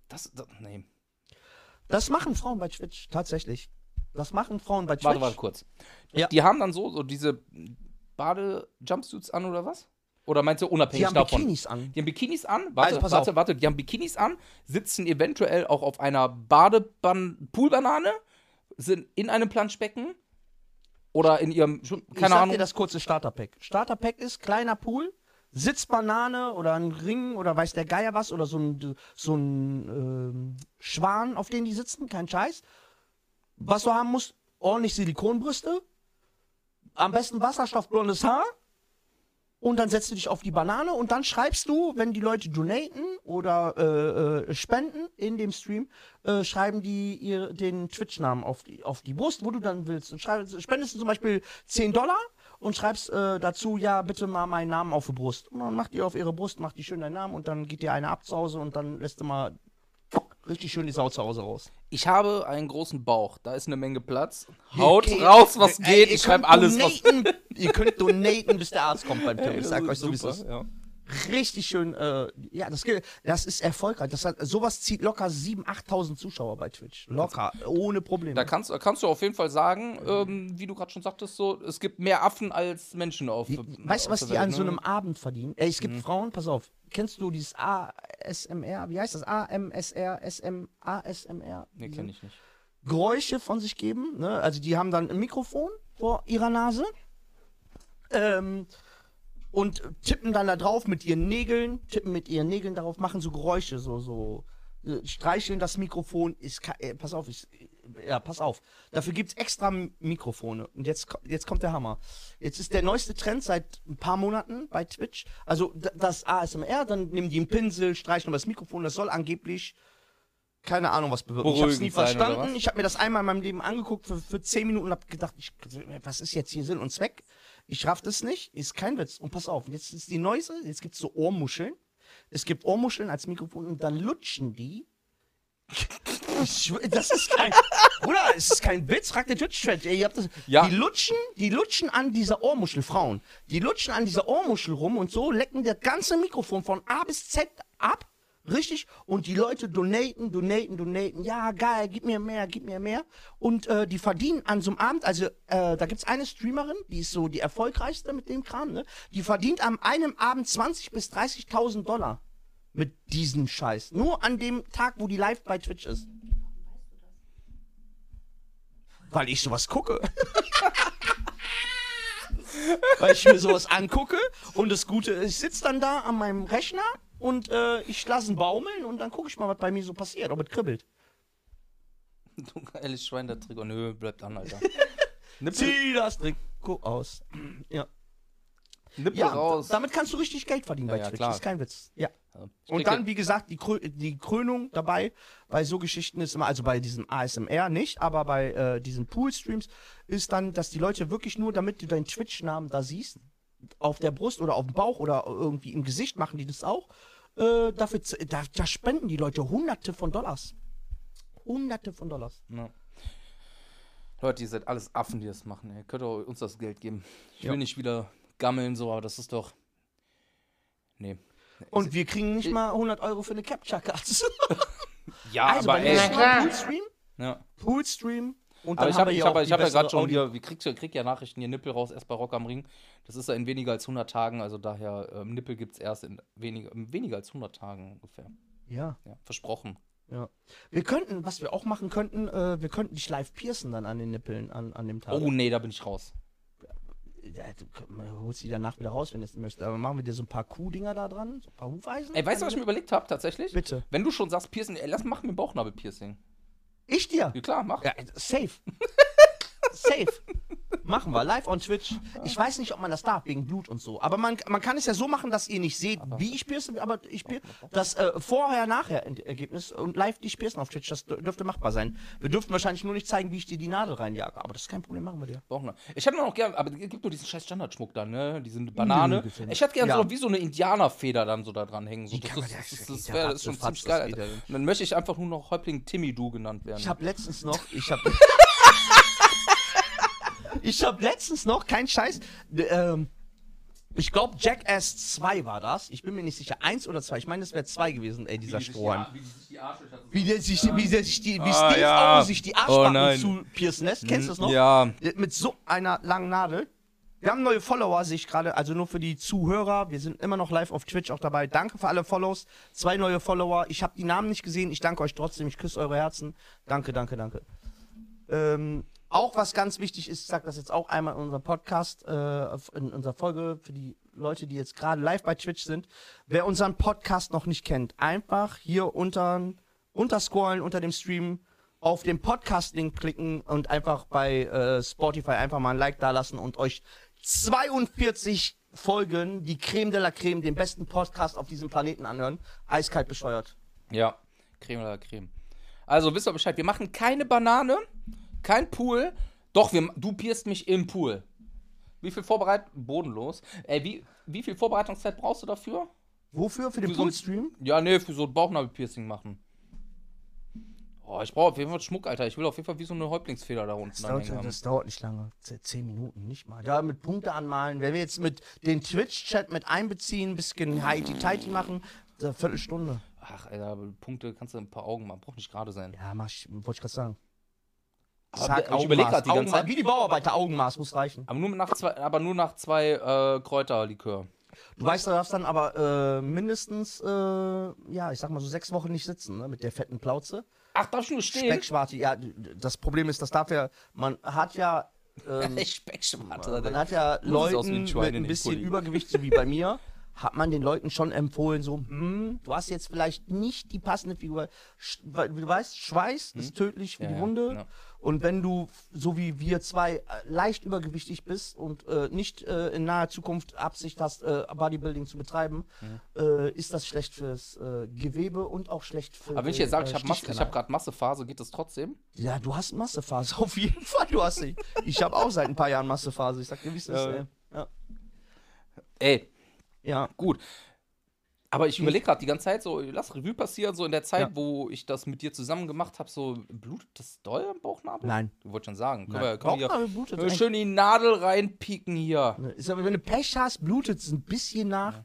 [SPEAKER 2] Das, das, nee.
[SPEAKER 1] Das machen Frauen bei Twitch, tatsächlich. Das machen Frauen bei Twitch.
[SPEAKER 2] Warte, warte kurz.
[SPEAKER 1] Ja.
[SPEAKER 2] Die haben dann so, so diese Bade-Jumpsuits an oder was? Oder meinst du unabhängig
[SPEAKER 1] Die haben
[SPEAKER 2] davon?
[SPEAKER 1] Bikinis an.
[SPEAKER 2] Die haben Bikinis an, warte,
[SPEAKER 1] Also,
[SPEAKER 2] warte,
[SPEAKER 1] auf.
[SPEAKER 2] warte, die haben Bikinis an, sitzen eventuell auch auf einer Badeban Poolbanane, sind in einem Planschbecken oder in ihrem, Schwimm-
[SPEAKER 1] ich
[SPEAKER 2] keine
[SPEAKER 1] sag
[SPEAKER 2] Ahnung.
[SPEAKER 1] dir das kurze Starterpack. Starterpack ist kleiner Pool, Sitzbanane oder ein Ring oder weiß der Geier was oder so ein, so ein ähm, Schwan, auf dem die sitzen, kein Scheiß. Was du haben musst, ordentlich Silikonbrüste, am besten wasserstoffblondes Haar und dann setzt du dich auf die Banane und dann schreibst du, wenn die Leute donaten oder äh, äh, spenden in dem Stream, äh, schreiben die ihr den Twitch-Namen auf die, auf die Brust, wo du dann willst. Und schreibst, spendest du zum Beispiel 10 Dollar und schreibst äh, dazu, ja, bitte mal meinen Namen auf die Brust. Und dann macht die auf ihre Brust, macht die schön deinen Namen und dann geht dir eine ab zu Hause und dann lässt du mal richtig schön die Sau zu Hause raus.
[SPEAKER 2] Ich habe einen großen Bauch, da ist eine Menge Platz. Haut
[SPEAKER 1] Ihr-
[SPEAKER 2] raus, was
[SPEAKER 1] Ey,
[SPEAKER 2] geht.
[SPEAKER 1] ihr
[SPEAKER 2] Ich schreibe alles, was
[SPEAKER 1] donaten, Ihr könnt donaten, bis der Arzt kommt beim Tim. Ich sag euch so, wie es ist.
[SPEAKER 2] Ja.
[SPEAKER 1] Richtig schön, äh, ja, das, das ist erfolgreich. Das hat, sowas zieht locker 7.000, 8.000 Zuschauer bei Twitch. Locker, ohne Probleme.
[SPEAKER 2] Da kannst, kannst du auf jeden Fall sagen, ähm, wie du gerade schon sagtest, so, es gibt mehr Affen als Menschen auf.
[SPEAKER 1] Die, weißt du, was die
[SPEAKER 2] Welt,
[SPEAKER 1] an so
[SPEAKER 2] ne?
[SPEAKER 1] einem Abend verdienen? Ey, es gibt
[SPEAKER 2] Mhm.
[SPEAKER 1] Frauen, pass auf, kennst du dieses ASMR, wie heißt das? AMSR, SM, ASMR?
[SPEAKER 2] Nee, kenne ich nicht.
[SPEAKER 1] Geräusche von sich geben, ne? Also die haben dann ein Mikrofon vor ihrer Nase ähm, und tippen dann da drauf mit ihren Nägeln, tippen mit ihren Nägeln darauf, machen so Geräusche, so, so, äh, streicheln das Mikrofon, ist, äh, pass auf, ist, ja, pass auf. Dafür gibt's extra Mikrofone. Und jetzt, jetzt kommt der Hammer. Jetzt ist der neueste Trend seit ein paar Monaten bei Twitch. Also das ASMR, dann nehmen die einen Pinsel, streichen über das Mikrofon. Das soll angeblich, keine Ahnung, was bewirken. Ich hab's nie verstanden. Ich habe mir das einmal in meinem Leben angeguckt für, für 10 Minuten und hab gedacht, ich, was ist jetzt hier Sinn und Zweck? Ich raff das nicht. Ist kein Witz. Und pass auf, jetzt ist die neueste, jetzt gibt's so Ohrmuscheln. Es gibt Ohrmuscheln als Mikrofon und dann lutschen die. Ich das ist kein. Bruder, es ist kein Witz. Frag den Twitch-Chat. ey, ihr habt das-
[SPEAKER 2] Ja.
[SPEAKER 1] Die lutschen, die lutschen an dieser Ohrmuschel, Frauen. Die lutschen an dieser Ohrmuschel rum und so lecken das ganze Mikrofon von A bis Z ab. Richtig? Und die Leute donaten, donaten, donaten. Ja, geil, gib mir mehr, gib mir mehr. Und äh, die verdienen an so einem Abend, also äh, da gibt's eine Streamerin, die ist so die erfolgreichste mit dem Kram, ne? Die verdient an einem Abend 20.000 bis 30.000 Dollar mit diesem Scheiß. Nur an dem Tag, wo die live bei Twitch ist. Weil ich sowas gucke. Weil ich mir sowas angucke und das Gute ist, ich sitze dann da an meinem Rechner und äh, ich lasse ihn baumeln und dann gucke ich mal, was bei mir so passiert, ob es kribbelt.
[SPEAKER 2] Du geiles Schwein, der Trigger. Nö, bleibt an, Alter.
[SPEAKER 1] Zieh das Trikot aus. Ja,
[SPEAKER 2] Nippel
[SPEAKER 1] ja
[SPEAKER 2] raus.
[SPEAKER 1] damit kannst du richtig Geld verdienen
[SPEAKER 2] Ja,
[SPEAKER 1] bei
[SPEAKER 2] ja,
[SPEAKER 1] Twitch.
[SPEAKER 2] klar.
[SPEAKER 1] Das ist kein Witz. Ja. Und dann, wie gesagt, die, Krö die Krönung dabei bei so Geschichten ist immer, also bei diesem ASMR nicht, aber bei äh, diesen Pool-Streams ist dann, dass die Leute wirklich nur, damit du deinen Twitch-Namen da siehst, auf der Brust oder auf dem Bauch oder irgendwie im Gesicht machen die das auch, äh, dafür, da, da spenden die Leute Hunderte von Dollars. Hunderte von Dollars.
[SPEAKER 2] Ja. Leute, ihr seid alles Affen, die das machen. Ihr könnt auch uns das Geld geben. Ich will nicht wieder gammeln, so, aber das ist doch. Nee.
[SPEAKER 1] Und wir kriegen nicht mal 100 Euro für eine Capture-Card.
[SPEAKER 2] Ja,
[SPEAKER 1] also
[SPEAKER 2] aber ey.
[SPEAKER 1] Poolstream,
[SPEAKER 2] Ja.
[SPEAKER 1] Poolstream und
[SPEAKER 2] Aber
[SPEAKER 1] dann
[SPEAKER 2] ich habe hab, hab ja gerade schon hier, wie kriegt, krieg ja Nachrichten hier Nippel raus, erst bei Rock am Ring. Das ist ja in weniger als 100 Tagen, also daher ähm, Nippel gibt es erst in weniger, in weniger als 100 Tagen ungefähr.
[SPEAKER 1] Ja.
[SPEAKER 2] Ja, versprochen.
[SPEAKER 1] Ja. Wir könnten, was wir auch machen könnten, äh, wir könnten dich live piercen dann an den Nippeln an, an dem Tag.
[SPEAKER 2] Oh nee, da bin ich raus.
[SPEAKER 1] Du holst die danach wieder raus, wenn du es möchtest. Aber machen wir dir so ein paar Kuhdinger da dran, so ein paar Hufeisen.
[SPEAKER 2] Ey, weißt du, was ich mir überlegt habe, tatsächlich?
[SPEAKER 1] Bitte.
[SPEAKER 2] Wenn du schon sagst Piercing, ey, lass mach mir Bauchnabel-Piercing.
[SPEAKER 1] Ich dir?
[SPEAKER 2] Ja klar, mach.
[SPEAKER 1] Ja, safe. safe. Machen wir, live on Twitch. Ich weiß nicht, ob man das darf, wegen Blut und so. Aber man, man kann es ja so machen, dass ihr nicht seht, wie ich pierce, aber ich pierce. Das äh, Vorher-Nachher-Ergebnis und live dich piercen auf Twitch, das dür- dürfte machbar sein. Wir dürften wahrscheinlich nur nicht zeigen, wie ich dir die Nadel reinjage. Aber das ist kein Problem, machen wir dir.
[SPEAKER 2] Ich hätte noch gern, aber es gibt nur diesen scheiß Standardschmuck dann, ne? Diese Banane. Ich hätte gern
[SPEAKER 1] Ja.
[SPEAKER 2] so wie so eine Indianerfeder dann so da dran hängen. So,
[SPEAKER 1] Die
[SPEAKER 2] das das,
[SPEAKER 1] das
[SPEAKER 2] das, wäre schon ziemlich geil. dann möchte ich einfach nur noch Häuptling Timmy Du genannt werden.
[SPEAKER 1] Ich habe letztens noch, ich habe Ich habe letztens noch, kein Scheiß, ähm, ich glaube Jackass 2 war das. Ich bin mir nicht sicher, eins oder zwei. Ich meine, es wäre zwei gewesen, ey, dieser Strohhalm. Wie der sich, wie der sich die, wie
[SPEAKER 2] Ah,
[SPEAKER 1] Steve
[SPEAKER 2] ja.
[SPEAKER 1] Augen sich die
[SPEAKER 2] Oh,
[SPEAKER 1] Arschbacken
[SPEAKER 2] nein.
[SPEAKER 1] zu piercen lässt. Kennst du das noch?
[SPEAKER 2] Ja.
[SPEAKER 1] Mit so einer langen Nadel. Wir haben neue Follower, sehe ich gerade, also nur für die Zuhörer. Wir sind immer noch live auf Twitch auch dabei. Danke für alle Follows. Zwei neue Follower. Ich habe die Namen nicht gesehen. Ich danke euch trotzdem. Ich küsse eure Herzen. Danke, danke, danke. Ähm, auch was ganz wichtig ist, ich sage das jetzt auch einmal in unserem Podcast, äh, in unserer Folge für die Leute, die jetzt gerade live bei Twitch sind. Wer unseren Podcast noch nicht kennt, einfach hier unter, unterscrollen unter dem Stream auf den Podcast-Link klicken und einfach bei äh, Spotify einfach mal ein Like da lassen und euch 42 Folgen, die Creme de la Creme, den besten Podcast auf diesem Planeten anhören. Eiskalt bescheuert.
[SPEAKER 2] Ja, Creme oder Creme. Also wisst ihr Bescheid, wir machen keine Banane, kein Pool. Doch, wir, du pierst mich im Pool. Wie viel Vorbereitung? Bodenlos. Ey, wie, wie viel Vorbereitungszeit brauchst du dafür?
[SPEAKER 1] Wofür? Für den
[SPEAKER 2] Für so
[SPEAKER 1] Pool-Stream?
[SPEAKER 2] Ja, nee, für so ein Bauchnabel-Piercing machen. Oh, ich brauche auf jeden Fall Schmuck, Alter. Ich will auf jeden Fall wie so eine Häuptlingsfeder da unten
[SPEAKER 1] Das dauert,
[SPEAKER 2] haben.
[SPEAKER 1] das dauert nicht lange. Zehn Minuten, nicht mal. Da mit Punkte anmalen. Wenn wir jetzt mit den Twitch-Chat mit einbeziehen, ein bisschen Heidi-Tighty machen, eine Viertelstunde.
[SPEAKER 2] Ach, Alter, Punkte kannst du ein paar Augen machen. Braucht nicht gerade sein.
[SPEAKER 1] Ja, mach ich, wollte ich gerade sagen.
[SPEAKER 2] Aber ich überleg grad die ganze. Zeit-
[SPEAKER 1] Wie die Bauarbeiter, Augenmaß muss reichen.
[SPEAKER 2] Aber nur nach zwei, aber nur nach zwei äh, Kräuterlikör.
[SPEAKER 1] Du weißt, du darfst dann aber äh, mindestens, äh, ja, ich sag mal so sechs Wochen nicht sitzen, ne, mit der fetten Plauze.
[SPEAKER 2] Ach, darf ich nur stehen?
[SPEAKER 1] Speckschwarte, ja, das Problem ist, das darf ja, man hat ja, ähm,
[SPEAKER 2] Speckschwarte.
[SPEAKER 1] man hat ja
[SPEAKER 2] Schwein
[SPEAKER 1] mit
[SPEAKER 2] in
[SPEAKER 1] ein bisschen. Übergewicht, so wie bei mir, hat man den Leuten schon empfohlen, so, hm, du hast jetzt vielleicht nicht die passende Figur. Sch du weißt, Schweiß ist tödlich für
[SPEAKER 2] Hm? Ja,
[SPEAKER 1] die
[SPEAKER 2] ja,
[SPEAKER 1] Wunde.
[SPEAKER 2] ja.
[SPEAKER 1] Und wenn du, so wie wir zwei, äh, leicht übergewichtig bist und äh, nicht äh, in naher Zukunft Absicht hast, äh, Bodybuilding zu betreiben, äh, ist das schlecht fürs äh, Gewebe und auch schlecht für
[SPEAKER 2] Aber wenn ich jetzt sage, ich habe habe gerade Massephase, geht das trotzdem?
[SPEAKER 1] Ja, du hast Massephase, auf jeden Fall, du hast sie. Ich habe auch seit ein paar Jahren Massephase, ich sag dir, wie es ist.
[SPEAKER 2] Ja.
[SPEAKER 1] ey. Ja. Ja.
[SPEAKER 2] gut. Aber ich überlege gerade die ganze Zeit so, lass Revue passieren, so in der Zeit,
[SPEAKER 1] Ja.
[SPEAKER 2] wo ich das mit dir zusammen gemacht habe, so blutet das doll am Bauchnabel?
[SPEAKER 1] Nein.
[SPEAKER 2] Ich wollte schon sagen. Können
[SPEAKER 1] Nein.
[SPEAKER 2] wir, können
[SPEAKER 1] Bauchnabel blutet eigentlich.
[SPEAKER 2] schön die Nadel reinpieken hier.
[SPEAKER 1] Ist aber, wenn du Pech hast, blutet es ein bisschen nach.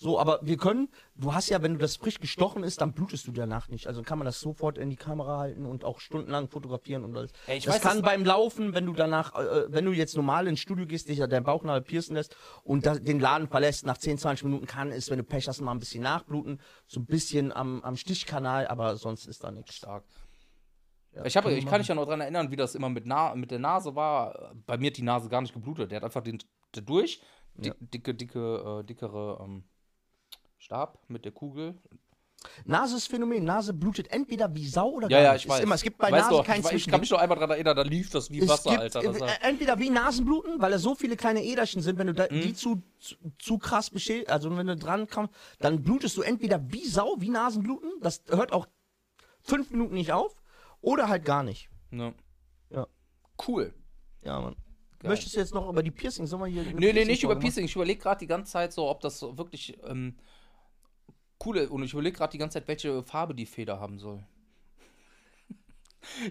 [SPEAKER 1] So, aber wir können, du hast ja, wenn du das frisch gestochen ist, dann blutest du danach nicht. Also kann man das sofort in die Kamera halten und auch stundenlang fotografieren und alles.
[SPEAKER 2] Ey, ich
[SPEAKER 1] das
[SPEAKER 2] weiß,
[SPEAKER 1] kann
[SPEAKER 2] das-
[SPEAKER 1] beim Laufen, wenn du danach, äh, wenn du jetzt normal ins Studio gehst, dich ja dein Bauchnabel piercen lässt und da, den Laden verlässt, nach 10, 20 Minuten kann es, wenn du Pech hast, mal ein bisschen nachbluten. So ein bisschen am, am Stichkanal, aber sonst ist da nichts.
[SPEAKER 2] Stark.
[SPEAKER 1] Ja,
[SPEAKER 2] Ich, hab, ich kann mich ja noch daran erinnern, wie das immer mit, Na mit der Nase war. Bei mir hat die Nase gar nicht geblutet. Der hat einfach den der durch, dick, dicke, dicke, äh, dickere ähm, Stab mit der Kugel.
[SPEAKER 1] Nase ist Phänomen. Nase blutet entweder wie Sau oder
[SPEAKER 2] Ja,
[SPEAKER 1] gar
[SPEAKER 2] ja,
[SPEAKER 1] nicht.
[SPEAKER 2] ich
[SPEAKER 1] Ist
[SPEAKER 2] weiß.
[SPEAKER 1] Immer. Es gibt bei
[SPEAKER 2] Weißt
[SPEAKER 1] Nase
[SPEAKER 2] du,
[SPEAKER 1] kein
[SPEAKER 2] ich, ich kann mich noch einmal daran erinnern, da lief das wie
[SPEAKER 1] Es
[SPEAKER 2] Wasser,
[SPEAKER 1] gibt
[SPEAKER 2] Alter.
[SPEAKER 1] Äh, entweder wie Nasenbluten, weil da so viele kleine Äderchen sind, wenn du da,
[SPEAKER 2] Mhm.
[SPEAKER 1] die zu, zu, zu krass beschädigt, also wenn du dran kommst, dann blutest du entweder wie Sau, wie Nasenbluten, das hört auch fünf Minuten nicht auf, oder halt gar nicht.
[SPEAKER 2] ne.
[SPEAKER 1] Ja.
[SPEAKER 2] Cool.
[SPEAKER 1] Ja, Mann.
[SPEAKER 2] Geil.
[SPEAKER 1] Möchtest du jetzt noch über die Piercings? Sollen wir hier eine
[SPEAKER 2] Nee, nee, nicht über
[SPEAKER 1] Piercing-Folge
[SPEAKER 2] Piercing. Ich überlege gerade die ganze Zeit so, ob das so wirklich ähm, cool. Und ich überlege gerade die ganze Zeit, welche Farbe die Feder haben soll.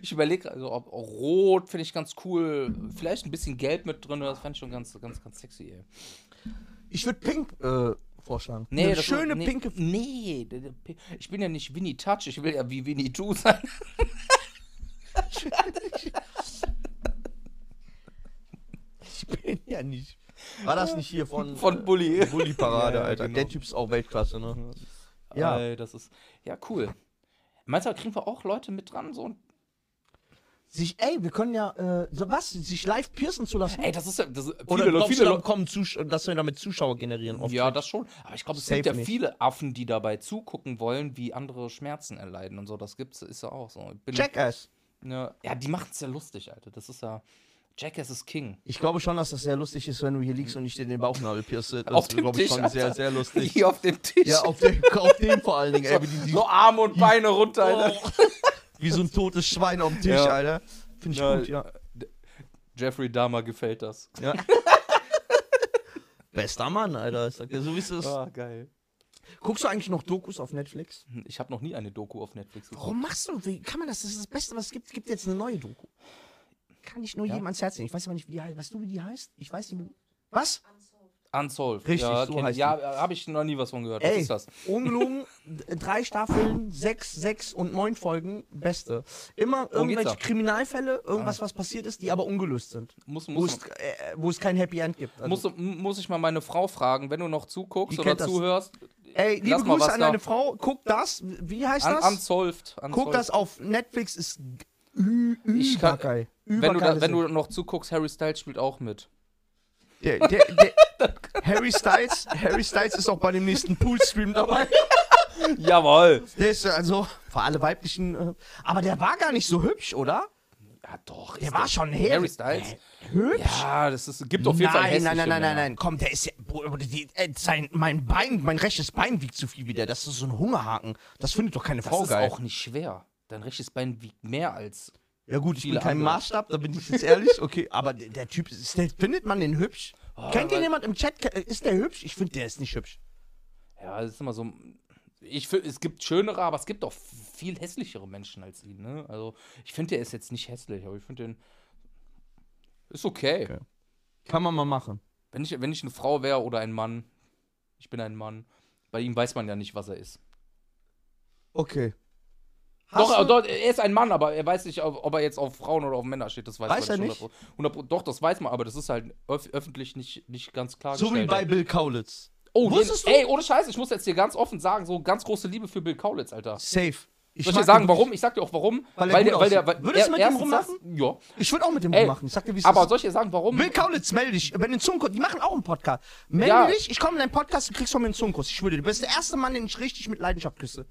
[SPEAKER 2] Ich überlege, also ob Rot finde ich ganz cool. Vielleicht ein bisschen Gelb mit drin, das fand ich schon ganz, ganz, ganz sexy, ey.
[SPEAKER 1] Ich würde Pink äh, vorschlagen.
[SPEAKER 2] Nee,
[SPEAKER 1] eine
[SPEAKER 2] das
[SPEAKER 1] schöne
[SPEAKER 2] nee,
[SPEAKER 1] pinke.
[SPEAKER 2] Nee, ich bin ja nicht Winnie Touch, ich will ja wie Winnie Two sein.
[SPEAKER 1] Ich bin ja nicht. War das nicht hier von,
[SPEAKER 2] Von Bully.
[SPEAKER 1] äh, Bully-Parade,
[SPEAKER 2] Ja, ja,
[SPEAKER 1] Alter.
[SPEAKER 2] genau.
[SPEAKER 1] Der Typ ist auch Weltklasse, ne? Ja.
[SPEAKER 2] Ey, das ist. Ja, cool. Meinst du, da kriegen wir auch Leute mit dran? So?
[SPEAKER 1] Sich, ey, wir können ja, äh, so was, sich live piercen zu lassen.
[SPEAKER 2] Ey, das ist ja. Das, ist-
[SPEAKER 1] Oder
[SPEAKER 2] viele,
[SPEAKER 1] glaubst
[SPEAKER 2] viele Leute.
[SPEAKER 1] kommen Zusch dass wir damit Zuschauer generieren? auf
[SPEAKER 2] Ja, das schon. Aber ich glaube, es
[SPEAKER 1] Safe
[SPEAKER 2] gibt ja
[SPEAKER 1] nicht.
[SPEAKER 2] viele Affen, die dabei zugucken wollen, wie andere Schmerzen erleiden und so. Das gibt's, ist ja auch so.
[SPEAKER 1] Jackass.
[SPEAKER 2] Ja, ja die machen es ja lustig, Alter. Das ist ja. Jackass ist King.
[SPEAKER 1] Ich glaube schon, dass das sehr lustig ist, wenn du hier liegst und ich dir den Bauchnabel pierce. Das
[SPEAKER 2] Auf
[SPEAKER 1] ist,
[SPEAKER 2] dem
[SPEAKER 1] glaube ich, schon sehr,
[SPEAKER 2] Alter.
[SPEAKER 1] sehr lustig.
[SPEAKER 2] Hier auf dem Tisch.
[SPEAKER 1] Ja, auf dem, auf dem vor allen Dingen, ey, wie, die, die,
[SPEAKER 2] so Arme und Beine runter, Alter.
[SPEAKER 1] oh, wie so ein totes Schwein auf dem Tisch,
[SPEAKER 2] Ja.
[SPEAKER 1] Alter. Finde ich
[SPEAKER 2] Ja,
[SPEAKER 1] gut, ja.
[SPEAKER 2] Jeffrey Dahmer gefällt das.
[SPEAKER 1] ja. Bester Mann, Alter. Ich sag dir, so wie es ist.
[SPEAKER 2] Ah, geil.
[SPEAKER 1] Guckst du eigentlich noch Dokus auf Netflix?
[SPEAKER 2] Ich habe noch nie eine Doku auf Netflix geguckt.
[SPEAKER 1] Warum machst du? Wie kann man das? Das ist das Beste, was es gibt. Es gibt jetzt eine neue Doku. Kann ich nur
[SPEAKER 2] Ja?
[SPEAKER 1] jedem ans Herz legen. Ich weiß aber nicht, wie die heißt. Weißt du, wie die heißt? Ich weiß nicht. Was?
[SPEAKER 2] Unsolved.
[SPEAKER 1] Richtig,
[SPEAKER 2] ja,
[SPEAKER 1] so
[SPEAKER 2] kenn-
[SPEAKER 1] heißt
[SPEAKER 2] Ja, habe ich noch nie was von gehört. Was
[SPEAKER 1] Ey,
[SPEAKER 2] ist das?
[SPEAKER 1] ungelogen, drei Staffeln, sechs, sechs und neun Folgen, beste. Immer irgendwelche?
[SPEAKER 2] Ah.
[SPEAKER 1] Kriminalfälle, irgendwas, was passiert ist, die aber ungelöst sind.
[SPEAKER 2] Muss,
[SPEAKER 1] Wo
[SPEAKER 2] muss,
[SPEAKER 1] es, äh, wo es kein Happy End gibt. Also,
[SPEAKER 2] muss, muss ich mal meine Frau fragen, wenn du noch zuguckst oder zuhörst?
[SPEAKER 1] ey, liebe
[SPEAKER 2] lass
[SPEAKER 1] Grüße
[SPEAKER 2] was
[SPEAKER 1] an
[SPEAKER 2] da.
[SPEAKER 1] deine Frau. Guck das. Wie heißt
[SPEAKER 2] Un
[SPEAKER 1] das?
[SPEAKER 2] Unsolved.
[SPEAKER 1] Guck
[SPEAKER 2] Unsolved.
[SPEAKER 1] das auf Netflix. Ist
[SPEAKER 2] Ich kann- Wenn du, da, wenn du noch zuguckst, Harry Styles spielt auch mit.
[SPEAKER 1] Der, der, der, Harry Styles, Harry Styles ist auch bei dem nächsten Poolstream dabei.
[SPEAKER 2] Jawohl.
[SPEAKER 1] Der ist also für alle weiblichen. Äh, aber der war gar nicht so hübsch, oder?
[SPEAKER 2] Ja, doch.
[SPEAKER 1] Der
[SPEAKER 2] ist
[SPEAKER 1] war
[SPEAKER 2] der-
[SPEAKER 1] schon her.
[SPEAKER 2] Harry Styles?
[SPEAKER 1] Hübsch?
[SPEAKER 2] Ja, das ist, gibt auf jeden Fall
[SPEAKER 1] nein,
[SPEAKER 2] hässliche
[SPEAKER 1] nein, nein, nein, nein,
[SPEAKER 2] Männer.
[SPEAKER 1] nein. Komm, der ist ja. Die, äh, sein, mein Bein, mein rechtes Bein wiegt zu viel wie der. Das ist so ein Hungerhaken. Das findet doch keine
[SPEAKER 2] Das
[SPEAKER 1] Frau
[SPEAKER 2] ist
[SPEAKER 1] geil.
[SPEAKER 2] auch nicht schwer. Dein rechtes Bein wiegt mehr als.
[SPEAKER 1] Ja, gut, ich bin kein
[SPEAKER 2] andere.
[SPEAKER 1] Maßstab, da bin ich jetzt ehrlich. Okay, aber der, der Typ, ist, der, findet man den hübsch? Kennt ihr jemand im Chat? Ist der hübsch? Ich finde, der ist nicht hübsch.
[SPEAKER 2] Ja, das ist immer so. ich finde, es gibt schönere, aber es gibt auch viel hässlichere Menschen als ihn, ne? Also, ich finde, der ist jetzt nicht hässlich, aber ich finde den. Ist okay.
[SPEAKER 1] Okay. Kann man mal machen.
[SPEAKER 2] Wenn, ich, wenn ich eine Frau wäre oder ein Mann, ich bin ein Mann, bei ihm weiß man ja nicht, was er ist.
[SPEAKER 1] Okay.
[SPEAKER 2] Doch,
[SPEAKER 1] Hast du-
[SPEAKER 2] doch, er ist ein Mann, aber er weiß nicht, ob er jetzt auf Frauen oder auf Männer steht. Das weiß,
[SPEAKER 1] Weiß
[SPEAKER 2] man
[SPEAKER 1] er
[SPEAKER 2] nicht. 100%. 100%, doch, das weiß man, aber das ist halt öf öffentlich nicht, nicht ganz klar
[SPEAKER 1] so wie bei Bill Kaulitz.
[SPEAKER 2] Oh, den,
[SPEAKER 1] Wusstest du?
[SPEAKER 2] ey, ohne Scheiß, ich muss jetzt dir ganz offen sagen, so ganz große Liebe für Bill Kaulitz, Alter.
[SPEAKER 1] Safe. Ich
[SPEAKER 2] Soll ich dir sagen,
[SPEAKER 1] den
[SPEAKER 2] warum? Ich sag dir auch warum.
[SPEAKER 1] Weil gut
[SPEAKER 2] der, weil der, weil
[SPEAKER 1] Würdest du mit dem
[SPEAKER 2] das- Ja.
[SPEAKER 1] Ich würde auch mit dem
[SPEAKER 2] Ey,
[SPEAKER 1] machen. Ich sag dir, wie es
[SPEAKER 2] Aber
[SPEAKER 1] ist.
[SPEAKER 2] soll ich dir sagen, warum?
[SPEAKER 1] Bill Kaulitz, melde dich. Wenn den Zungenkuss, die machen auch einen Podcast. Melde
[SPEAKER 2] Ja.
[SPEAKER 1] dich, ich komme in deinen Podcast, du kriegst von mir einen Zungenkuss. Ich schwöre dir, du bist der erste Mann, den ich richtig mit Leidenschaft küsse.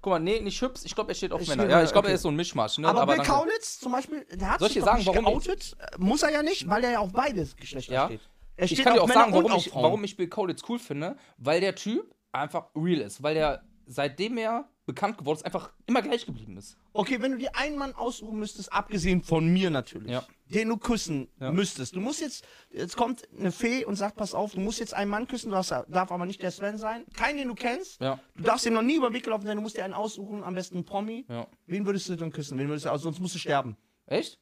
[SPEAKER 2] Guck mal, nee, nicht hübsch, ich glaube, er steht auf
[SPEAKER 1] Ich
[SPEAKER 2] Männer. Ja, ich glaube,
[SPEAKER 1] okay.
[SPEAKER 2] er ist so ein Mischmasch. Ne?
[SPEAKER 1] Aber, Bill
[SPEAKER 2] danke.
[SPEAKER 1] Kaulitz zum Beispiel, der hat
[SPEAKER 2] Soll ich
[SPEAKER 1] sich
[SPEAKER 2] sagen,
[SPEAKER 1] nicht
[SPEAKER 2] warum ich-
[SPEAKER 1] geoutet. Äh, Muss er ja nicht, weil er ja auf beides Geschlechter
[SPEAKER 2] Ja.
[SPEAKER 1] steht. Er
[SPEAKER 2] Ich
[SPEAKER 1] steht
[SPEAKER 2] kann dir auch
[SPEAKER 1] Männer
[SPEAKER 2] sagen, warum ich, warum ich Bill Kaulitz cool finde, weil der Typ einfach real ist. Weil der, seitdem er bekannt geworden ist, einfach immer gleich geblieben ist.
[SPEAKER 1] Okay, wenn du dir einen Mann aussuchen müsstest, abgesehen von mir natürlich,
[SPEAKER 2] Ja.
[SPEAKER 1] den du küssen
[SPEAKER 2] Ja.
[SPEAKER 1] müsstest. Du musst jetzt, jetzt kommt eine Fee und sagt, pass auf, du musst jetzt einen Mann küssen, du hast, darf aber nicht der Sven sein. Keinen, den du kennst.
[SPEAKER 2] Ja.
[SPEAKER 1] Du darfst ihm noch nie über den Weg gelaufen sein, du musst dir einen aussuchen, am besten einen Promi.
[SPEAKER 2] Ja.
[SPEAKER 1] Wen würdest du denn küssen? Wen würdest du, also sonst musst du sterben.
[SPEAKER 2] Echt?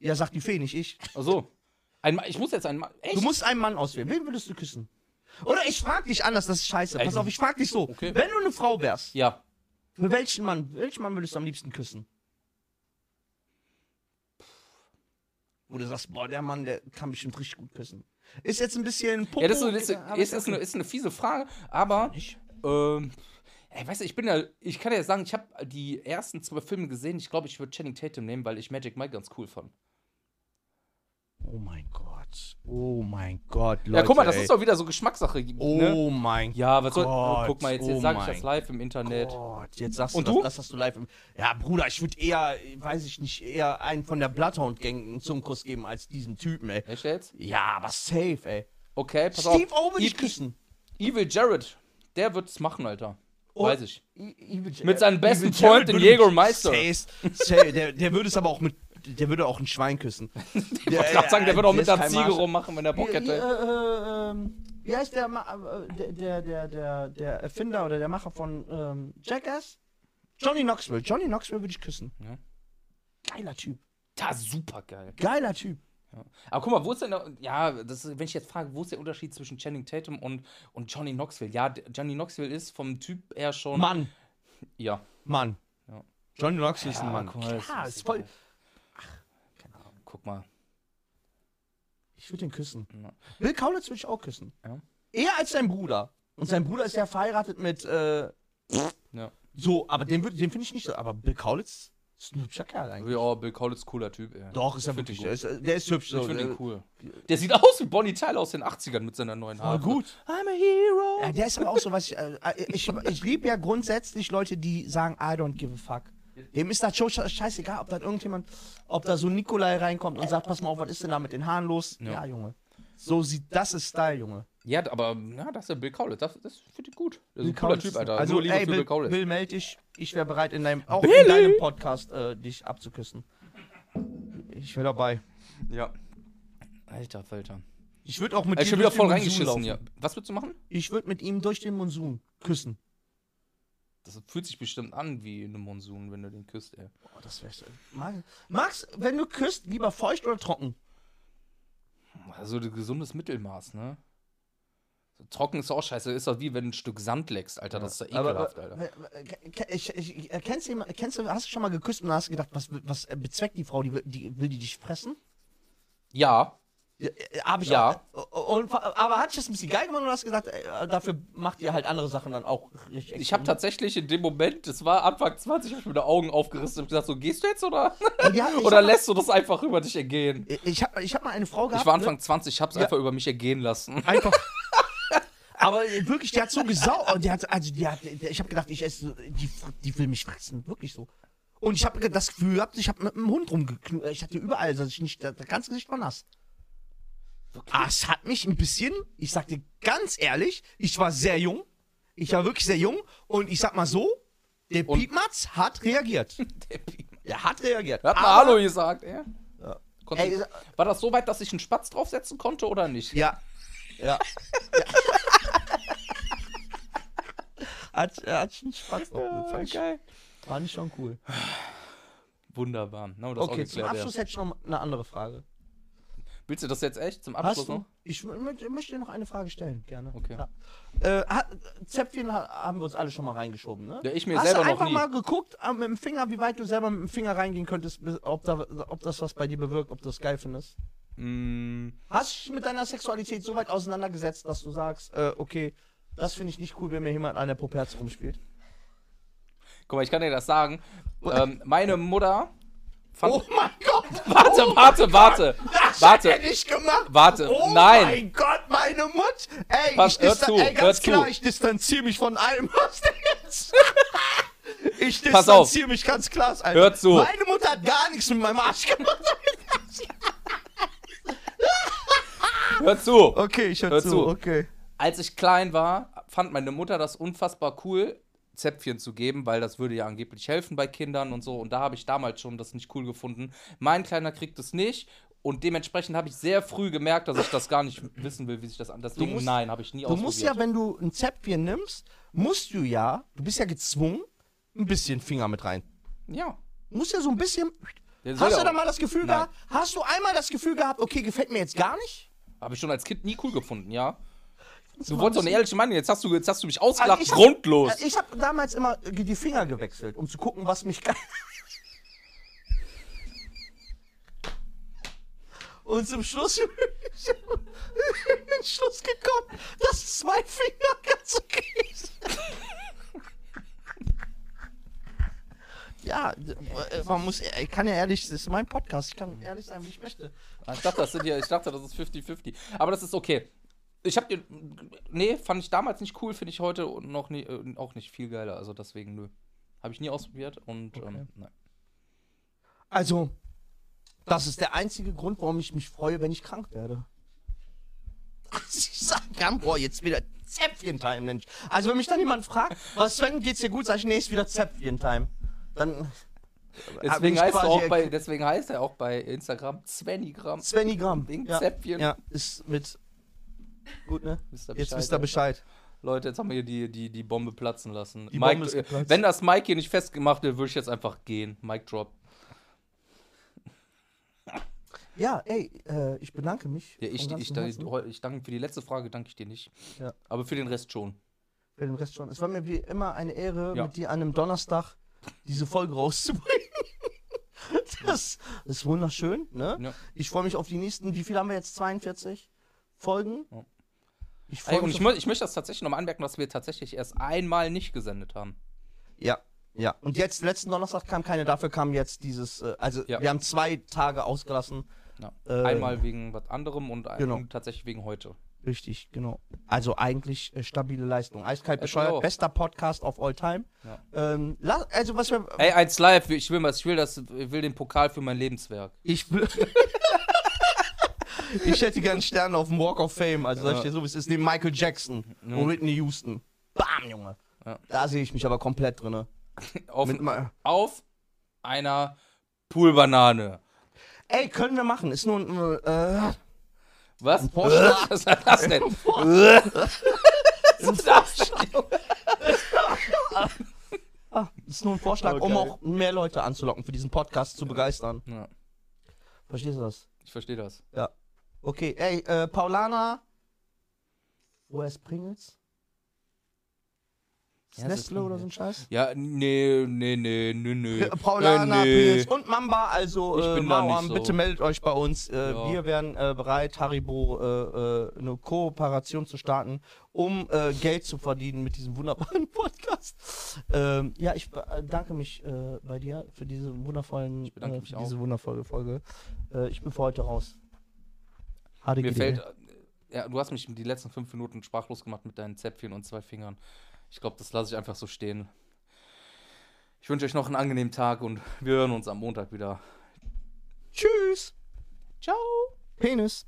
[SPEAKER 1] Ja, sagt die Fee, nicht ich.
[SPEAKER 2] Ach so. Ein, ich muss jetzt einen Mann. Echt?
[SPEAKER 1] Du musst einen Mann auswählen. Wen würdest du küssen? Oder ich frag dich anders, das ist scheiße. Pass auf, ich frag dich so.
[SPEAKER 2] Okay.
[SPEAKER 1] Wenn du eine Frau wärst,
[SPEAKER 2] ja.
[SPEAKER 1] Für welchen Mann, welchen Mann würdest du am liebsten küssen? Wo du sagst, boah, der Mann, der kann bestimmt richtig gut küssen. Ist jetzt ein bisschen Popo,
[SPEAKER 2] Ja, das ist,
[SPEAKER 1] aber
[SPEAKER 2] ist, ist, ist, eine, ist eine fiese Frage, aber. Ähm, ey, weißt du, ich bin ja. Ich kann ja sagen, ich habe die ersten zwei Filme gesehen. Ich glaube, ich würde Channing Tatum nehmen, weil ich Magic Mike ganz cool fand.
[SPEAKER 1] Oh mein Gott. Oh mein Gott, Leute.
[SPEAKER 2] ja, guck mal, das
[SPEAKER 1] ey.
[SPEAKER 2] ist doch wieder so Geschmackssache. Ne?
[SPEAKER 1] Oh mein
[SPEAKER 2] Ja, was soll.
[SPEAKER 1] Gott,
[SPEAKER 2] guck mal, jetzt, jetzt
[SPEAKER 1] oh
[SPEAKER 2] sage ich das live im Internet.
[SPEAKER 1] Gott, jetzt sagst
[SPEAKER 2] Und
[SPEAKER 1] du,
[SPEAKER 2] du?
[SPEAKER 1] Das, das hast du live im. Ja, Bruder, ich würde eher, weiß ich nicht, eher einen von der Bloodhound-Gang einen Zungenkuss geben als diesen Typen, ey.
[SPEAKER 2] Echt jetzt?
[SPEAKER 1] Ja, aber safe, ey.
[SPEAKER 2] Okay, pass
[SPEAKER 1] Steve
[SPEAKER 2] auf.
[SPEAKER 1] O würde ich
[SPEAKER 2] I-
[SPEAKER 1] küssen.
[SPEAKER 2] Evil Jared, der wird es machen, Alter.
[SPEAKER 1] Oh.
[SPEAKER 2] Weiß ich.
[SPEAKER 1] I- Evil-
[SPEAKER 2] Mit seinem besten Freund, den
[SPEAKER 1] würde-
[SPEAKER 2] Jägermeister.
[SPEAKER 1] Safe, safe, der, der würde es aber auch mit. Der würde auch ein Schwein küssen.
[SPEAKER 2] Ich wollte gerade sagen, der wird auch mit der
[SPEAKER 1] kein
[SPEAKER 2] Ziege
[SPEAKER 1] Marsch.
[SPEAKER 2] rummachen, wenn er Bock
[SPEAKER 1] Wie,
[SPEAKER 2] hätte.
[SPEAKER 1] äh, ähm, wie heißt der, äh, der, der, der, der, der Erfinder oder der Macher von ähm, Jackass? Johnny Knoxville. Johnny Knoxville würde ich küssen.
[SPEAKER 2] Ja.
[SPEAKER 1] Geiler Typ.
[SPEAKER 2] Ja, super geil.
[SPEAKER 1] Geiler Typ.
[SPEAKER 2] Aber guck mal, wo ist denn der, ja, das ist, wenn ich jetzt frage, wo ist der Unterschied zwischen Channing Tatum und, und Johnny Knoxville? Ja, der- Johnny Knoxville ist vom Typ eher schon.
[SPEAKER 1] Mann.
[SPEAKER 2] Ja.
[SPEAKER 1] Mann.
[SPEAKER 2] Ja.
[SPEAKER 1] Johnny Knoxville ist ein
[SPEAKER 2] Ja,
[SPEAKER 1] Mann.
[SPEAKER 2] guck mal,
[SPEAKER 1] Klar,
[SPEAKER 2] ist
[SPEAKER 1] ist voll.
[SPEAKER 2] Guck mal.
[SPEAKER 1] Ich würde ihn küssen.
[SPEAKER 2] Ja.
[SPEAKER 1] Bill Kaulitz würde ich auch küssen.
[SPEAKER 2] Ja.
[SPEAKER 1] Eher als sein Bruder. Und sein Bruder ist ja verheiratet mit, äh,
[SPEAKER 2] Ja.
[SPEAKER 1] so, aber den, würd- den finde ich nicht so. Aber Bill Kaulitz ist ein hübscher Kerl eigentlich.
[SPEAKER 2] Ja, Bill Kaulitz, cooler Typ, ey.
[SPEAKER 1] Doch, ist er wirklich.
[SPEAKER 2] ich
[SPEAKER 1] Der ist, der ist hübsch.
[SPEAKER 2] Ich
[SPEAKER 1] So,
[SPEAKER 2] finde
[SPEAKER 1] der,
[SPEAKER 2] ihn cool. Der sieht aus wie Bonnie Tyler aus den 80ern mit seiner neuen Haare.
[SPEAKER 1] gut.
[SPEAKER 2] I'm a hero.
[SPEAKER 1] Ja, der ist aber auch so, was ich. Äh, ich ich liebe ja grundsätzlich Leute, die sagen, I don't give a fuck. Dem ist das schon sche- scheißegal, ob da irgendjemand, ob da so Nikolai reinkommt und sagt, pass mal auf, was ist denn da mit den Haaren los? Ja,
[SPEAKER 2] Ja.
[SPEAKER 1] Junge. So sieht, das ist Style, Junge.
[SPEAKER 2] Ja, aber ja, das ist der Bill Kaulitz. Das, das finde ich gut. Das ist
[SPEAKER 1] Bill
[SPEAKER 2] ein cooler
[SPEAKER 1] Kaulitz
[SPEAKER 2] Typ, Alter.
[SPEAKER 1] Also,
[SPEAKER 2] Nur Liebe
[SPEAKER 1] ey, Bill,
[SPEAKER 2] Bill Kaulitz.
[SPEAKER 1] Bill meld dich. Ich wäre bereit, in deinem, auch
[SPEAKER 2] Billy!
[SPEAKER 1] in deinem Podcast äh, dich abzuküssen. Ich wäre dabei.
[SPEAKER 2] Ja. Alter, Falter.
[SPEAKER 1] Ich würde auch mit ihm
[SPEAKER 2] wieder
[SPEAKER 1] durch
[SPEAKER 2] voll
[SPEAKER 1] den Monsun
[SPEAKER 2] reingeschissen
[SPEAKER 1] laufen.
[SPEAKER 2] hier. Was würdest du machen?
[SPEAKER 1] Ich würde mit ihm durch den Monsun küssen.
[SPEAKER 2] Das fühlt sich bestimmt an wie eine Monsun, wenn du den küsst, ey.
[SPEAKER 1] Boah, das wäre Max, Max, wenn du küsst, lieber feucht oder trocken?
[SPEAKER 2] Also ein gesundes Mittelmaß, ne? So, trocken ist auch scheiße. Ist doch wie wenn du ein Stück Sand leckst, Alter. Das ist doch ekelhaft,
[SPEAKER 1] Aber,
[SPEAKER 2] Alter.
[SPEAKER 1] äh, äh, Ich, ich, äh, kennst, du, kennst du, hast du schon mal geküsst und hast gedacht, was, was äh, bezweckt die Frau? Die, will- die, will die dich fressen?
[SPEAKER 2] Ja,
[SPEAKER 1] hab ich
[SPEAKER 2] Ja.
[SPEAKER 1] auch. Und, aber hat das ein bisschen geil gemacht und hast gesagt, äh, dafür macht ihr halt andere Sachen dann auch richtig
[SPEAKER 2] ich habe tatsächlich in dem Moment, das war Anfang 20, hab ich mir die Augen aufgerissen und gesagt, so gehst du jetzt oder?
[SPEAKER 1] Ich
[SPEAKER 2] oder lässt du das einfach über dich ergehen?
[SPEAKER 1] Ich habe ich hab mal eine Frau gehabt.
[SPEAKER 2] Ich war
[SPEAKER 1] ne?
[SPEAKER 2] Anfang 20, ich hab's
[SPEAKER 1] Ja.
[SPEAKER 2] einfach über mich ergehen lassen.
[SPEAKER 1] Einfach. Aber äh, wirklich, die hat so gesaugt. Die hat, also die hat, ich habe gedacht, ich esse, die, die will mich fressen, wirklich so. Und ich habe das Gefühl gehabt, ich habe mit einem Hund rumgeknutscht. Ich hatte überall, dass ich nicht, das ganze Gesicht war nass. Ah, es hat mich ein bisschen, ich sag dir ganz ehrlich, ich war sehr jung. Ich war wirklich sehr jung. Und ich sag mal so, der
[SPEAKER 2] Und-
[SPEAKER 1] Piepmatz hat reagiert.
[SPEAKER 2] Der.
[SPEAKER 1] Er hat reagiert.
[SPEAKER 2] Er hat mal Hallo gesagt, ey.
[SPEAKER 1] Ja.
[SPEAKER 2] Konnte,
[SPEAKER 1] Ey,
[SPEAKER 2] war das so weit, dass ich einen Spatz draufsetzen konnte oder nicht?
[SPEAKER 1] Ja. Ja. Hat, er hat schon Spaß auf
[SPEAKER 2] Ja, geil.
[SPEAKER 1] Fand ich schon cool.
[SPEAKER 2] Wunderbar. Na,
[SPEAKER 1] Okay, zum Abschluss hätte ich noch eine andere Frage.
[SPEAKER 2] Willst du das jetzt echt zum
[SPEAKER 1] Hast
[SPEAKER 2] Abschluss
[SPEAKER 1] du?
[SPEAKER 2] noch?
[SPEAKER 1] Ich mö- möchte dir noch eine Frage stellen, gerne.
[SPEAKER 2] Okay.
[SPEAKER 1] Ja. Äh, hat, Zäpfchen ha- haben wir uns alle schon mal reingeschoben, ne?
[SPEAKER 2] Ja, ich mir
[SPEAKER 1] Hast
[SPEAKER 2] selber
[SPEAKER 1] du
[SPEAKER 2] noch
[SPEAKER 1] einfach
[SPEAKER 2] nie.
[SPEAKER 1] mal geguckt äh, mit dem Finger, wie weit du selber mit dem Finger reingehen könntest, ob, da, ob das was bei dir bewirkt, ob du das geil findest?
[SPEAKER 2] Mm,
[SPEAKER 1] Hast du dich mit deiner Sexualität so weit auseinandergesetzt, dass du sagst, äh, okay, das finde ich nicht cool, wenn mir jemand an der Poperz rumspielt?
[SPEAKER 2] guck mal, ich kann dir das sagen. Ähm, meine Mutter fand.
[SPEAKER 1] Oh mein Gott!
[SPEAKER 2] warte, warte, warte.
[SPEAKER 1] Das
[SPEAKER 2] Warte.
[SPEAKER 1] hat er nicht gemacht!
[SPEAKER 2] Warte,
[SPEAKER 1] Oh
[SPEAKER 2] nein.
[SPEAKER 1] mein Gott, meine Mutt! Ey,
[SPEAKER 2] Pass,
[SPEAKER 1] ich
[SPEAKER 2] hör zu,
[SPEAKER 1] ey,
[SPEAKER 2] hör
[SPEAKER 1] klar,
[SPEAKER 2] zu.
[SPEAKER 1] ich distanziere mich von allem, was der jetzt. ich distanziere mich ganz klar, Alter.
[SPEAKER 2] Hör zu.
[SPEAKER 1] Meine Mutter hat gar nichts mit meinem Arsch gemacht.
[SPEAKER 2] Hör zu.
[SPEAKER 1] Okay, ich höre
[SPEAKER 2] Hör
[SPEAKER 1] zu.
[SPEAKER 2] zu.
[SPEAKER 1] Okay.
[SPEAKER 2] Als ich klein war, fand meine Mutter das unfassbar cool, Zäpfchen zu geben, weil das würde ja angeblich helfen bei Kindern und so. Und da habe ich damals schon das nicht cool gefunden. Mein Kleiner kriegt es nicht. Und dementsprechend habe ich sehr früh gemerkt, dass ich das gar nicht wissen will, wie sich das an. Deswegen,
[SPEAKER 1] musst-
[SPEAKER 2] nein, habe ich nie
[SPEAKER 1] Du
[SPEAKER 2] ausprobiert.
[SPEAKER 1] musst ja, wenn du ein Zäpfchen nimmst, musst du ja, du bist ja gezwungen, ein bisschen Finger mit rein.
[SPEAKER 2] ja.
[SPEAKER 1] Du musst ja so ein bisschen. Hast du da mal das Gefühl
[SPEAKER 2] Nein.
[SPEAKER 1] gehabt? Hast du einmal das Gefühl gehabt, okay, gefällt mir jetzt gar nicht?
[SPEAKER 2] Habe ich schon als Kind nie cool gefunden, ja. Du wolltest doch
[SPEAKER 1] ein
[SPEAKER 2] eine ehrliche Meinung, jetzt hast du, jetzt hast du mich ausgelacht,
[SPEAKER 1] Also ich hab-
[SPEAKER 2] grundlos.
[SPEAKER 1] Ich habe damals immer die Finger gewechselt, um zu gucken, was mich geil. Und zum Schluss bin ich in den Schluss gekommen, dass zwei Finger ganz okay sind. Ja, äh, man muss, ich kann ja ehrlich, das ist mein Podcast, ich kann ehrlich sein, wie ich möchte.
[SPEAKER 2] Ah, Ich dachte, das sind ja, ich dachte, das ist 50-50. Aber das ist okay. Ich hab dir. Nee, fand ich damals nicht cool, finde ich heute noch nie, äh, auch nicht viel geiler. Also deswegen, nö. Habe ich nie ausprobiert und ähm, nein.
[SPEAKER 1] Also, das ist der einzige Grund, warum ich mich freue, wenn ich krank werde. Dass ich sagen kann, boah, jetzt wieder Zäpfchen-Time, Mensch. Also, wenn mich dann jemand fragt, was Sven, geht's dir gut, sag ich, nee, ist wieder Zäpfchen-Time. Dann. bin
[SPEAKER 2] Deswegen heißt, er auch bei, deswegen heißt er auch bei Instagram Svenigramm.
[SPEAKER 1] Svenigramm.
[SPEAKER 2] Wegen
[SPEAKER 1] ja.
[SPEAKER 2] Zäpfchen.
[SPEAKER 1] Ja, ist mit. Gut, ne?
[SPEAKER 2] Wisst ihr
[SPEAKER 1] Jetzt wisst ihr. Bescheid.
[SPEAKER 2] Leute, jetzt haben wir hier die, die, die Bombe platzen lassen.
[SPEAKER 1] Die
[SPEAKER 2] Mike,
[SPEAKER 1] Bombe ist geplatzt.
[SPEAKER 2] wenn das Mike hier nicht festgemacht wird, würde ich jetzt einfach gehen. Mike Drop.
[SPEAKER 1] Ja, ey, äh, ich bedanke mich.
[SPEAKER 2] Ja, ich, ich, ich, ich danke für die letzte Frage, danke ich dir nicht.
[SPEAKER 1] Ja.
[SPEAKER 2] Aber für den Rest schon.
[SPEAKER 1] für den Rest schon. Es war mir wie immer eine Ehre,
[SPEAKER 2] Ja.
[SPEAKER 1] mit dir an einem Donnerstag diese Folge rauszubringen. Das ist wunderschön, ne?
[SPEAKER 2] Ja.
[SPEAKER 1] Ich freue mich auf die nächsten, wie viel haben wir jetzt? 42 Folgen?
[SPEAKER 2] Ja.
[SPEAKER 1] Ich
[SPEAKER 2] Ey, und ich, mö ich möchte das tatsächlich nochmal anmerken, dass wir tatsächlich erst einmal nicht gesendet haben.
[SPEAKER 1] Ja, ja. Und jetzt, letzten Donnerstag kam keine, dafür kam jetzt dieses, äh, also
[SPEAKER 2] Ja.
[SPEAKER 1] wir haben zwei Tage ausgelassen.
[SPEAKER 2] Ja.
[SPEAKER 1] Äh,
[SPEAKER 2] Einmal wegen was anderem und,
[SPEAKER 1] genau.
[SPEAKER 2] tatsächlich wegen heute.
[SPEAKER 1] Richtig, genau. Also eigentlich äh, stabile Leistung. Eiskalt bescheuert,
[SPEAKER 2] genau.
[SPEAKER 1] bester Podcast of all time.
[SPEAKER 2] Ja.
[SPEAKER 1] Ähm, also was wir,
[SPEAKER 2] Ey, eins live, ich will was, ich will das, ich will den Pokal für mein Lebenswerk.
[SPEAKER 1] Ich will. ich hätte gern Sterne auf dem Walk of Fame. Also, sag ich
[SPEAKER 2] Ja.
[SPEAKER 1] dir so, wie es ist, neben Michael Jackson und Whitney Houston. Bam, Junge.
[SPEAKER 2] Ja.
[SPEAKER 1] Da sehe ich mich aber komplett drin.
[SPEAKER 2] Auf, auf einer Poolbanane.
[SPEAKER 1] Ey, können wir machen. Ist nur ein. Äh,
[SPEAKER 2] Was?
[SPEAKER 1] Vorschlag.
[SPEAKER 2] Was war das denn?
[SPEAKER 1] ein Vorschlag. ah, ist nur ein Vorschlag, um
[SPEAKER 2] Okay.
[SPEAKER 1] auch mehr Leute anzulocken, für diesen Podcast zu begeistern.
[SPEAKER 2] Ja,
[SPEAKER 1] Verstehst du das?
[SPEAKER 2] ich verstehe das.
[SPEAKER 1] Ja. Okay, ey, äh, Paulana. Wo ist Pringles?
[SPEAKER 2] Ja,
[SPEAKER 1] Nestle oder so ein Scheiß?
[SPEAKER 2] Ja, nee, nee, nee, nee, nee.
[SPEAKER 1] Paulana,
[SPEAKER 2] Äh, nee.
[SPEAKER 1] Pringles und Mamba, also äh, Mauern,
[SPEAKER 2] so.
[SPEAKER 1] bitte meldet euch bei uns. Äh,
[SPEAKER 2] Ja.
[SPEAKER 1] Wir wären äh, bereit, Haribo äh, äh, eine Kooperation zu starten, um äh, Geld zu verdienen mit diesem wunderbaren Podcast. Ähm, ja, ich äh, danke mich äh, bei dir für diese wundervollen,
[SPEAKER 2] bedanke
[SPEAKER 1] äh, für diese wundervolle Folge. Äh, ich bin für heute raus. HDGD.
[SPEAKER 2] Mir fällt, äh, ja, du hast mich die letzten fünf Minuten sprachlos gemacht mit deinen Zäpfchen und zwei Fingern. Ich glaube, das lasse ich einfach so stehen. Ich wünsche euch noch einen angenehmen Tag und wir hören uns am Montag wieder.
[SPEAKER 1] Tschüss.
[SPEAKER 2] Ciao.
[SPEAKER 1] Penis.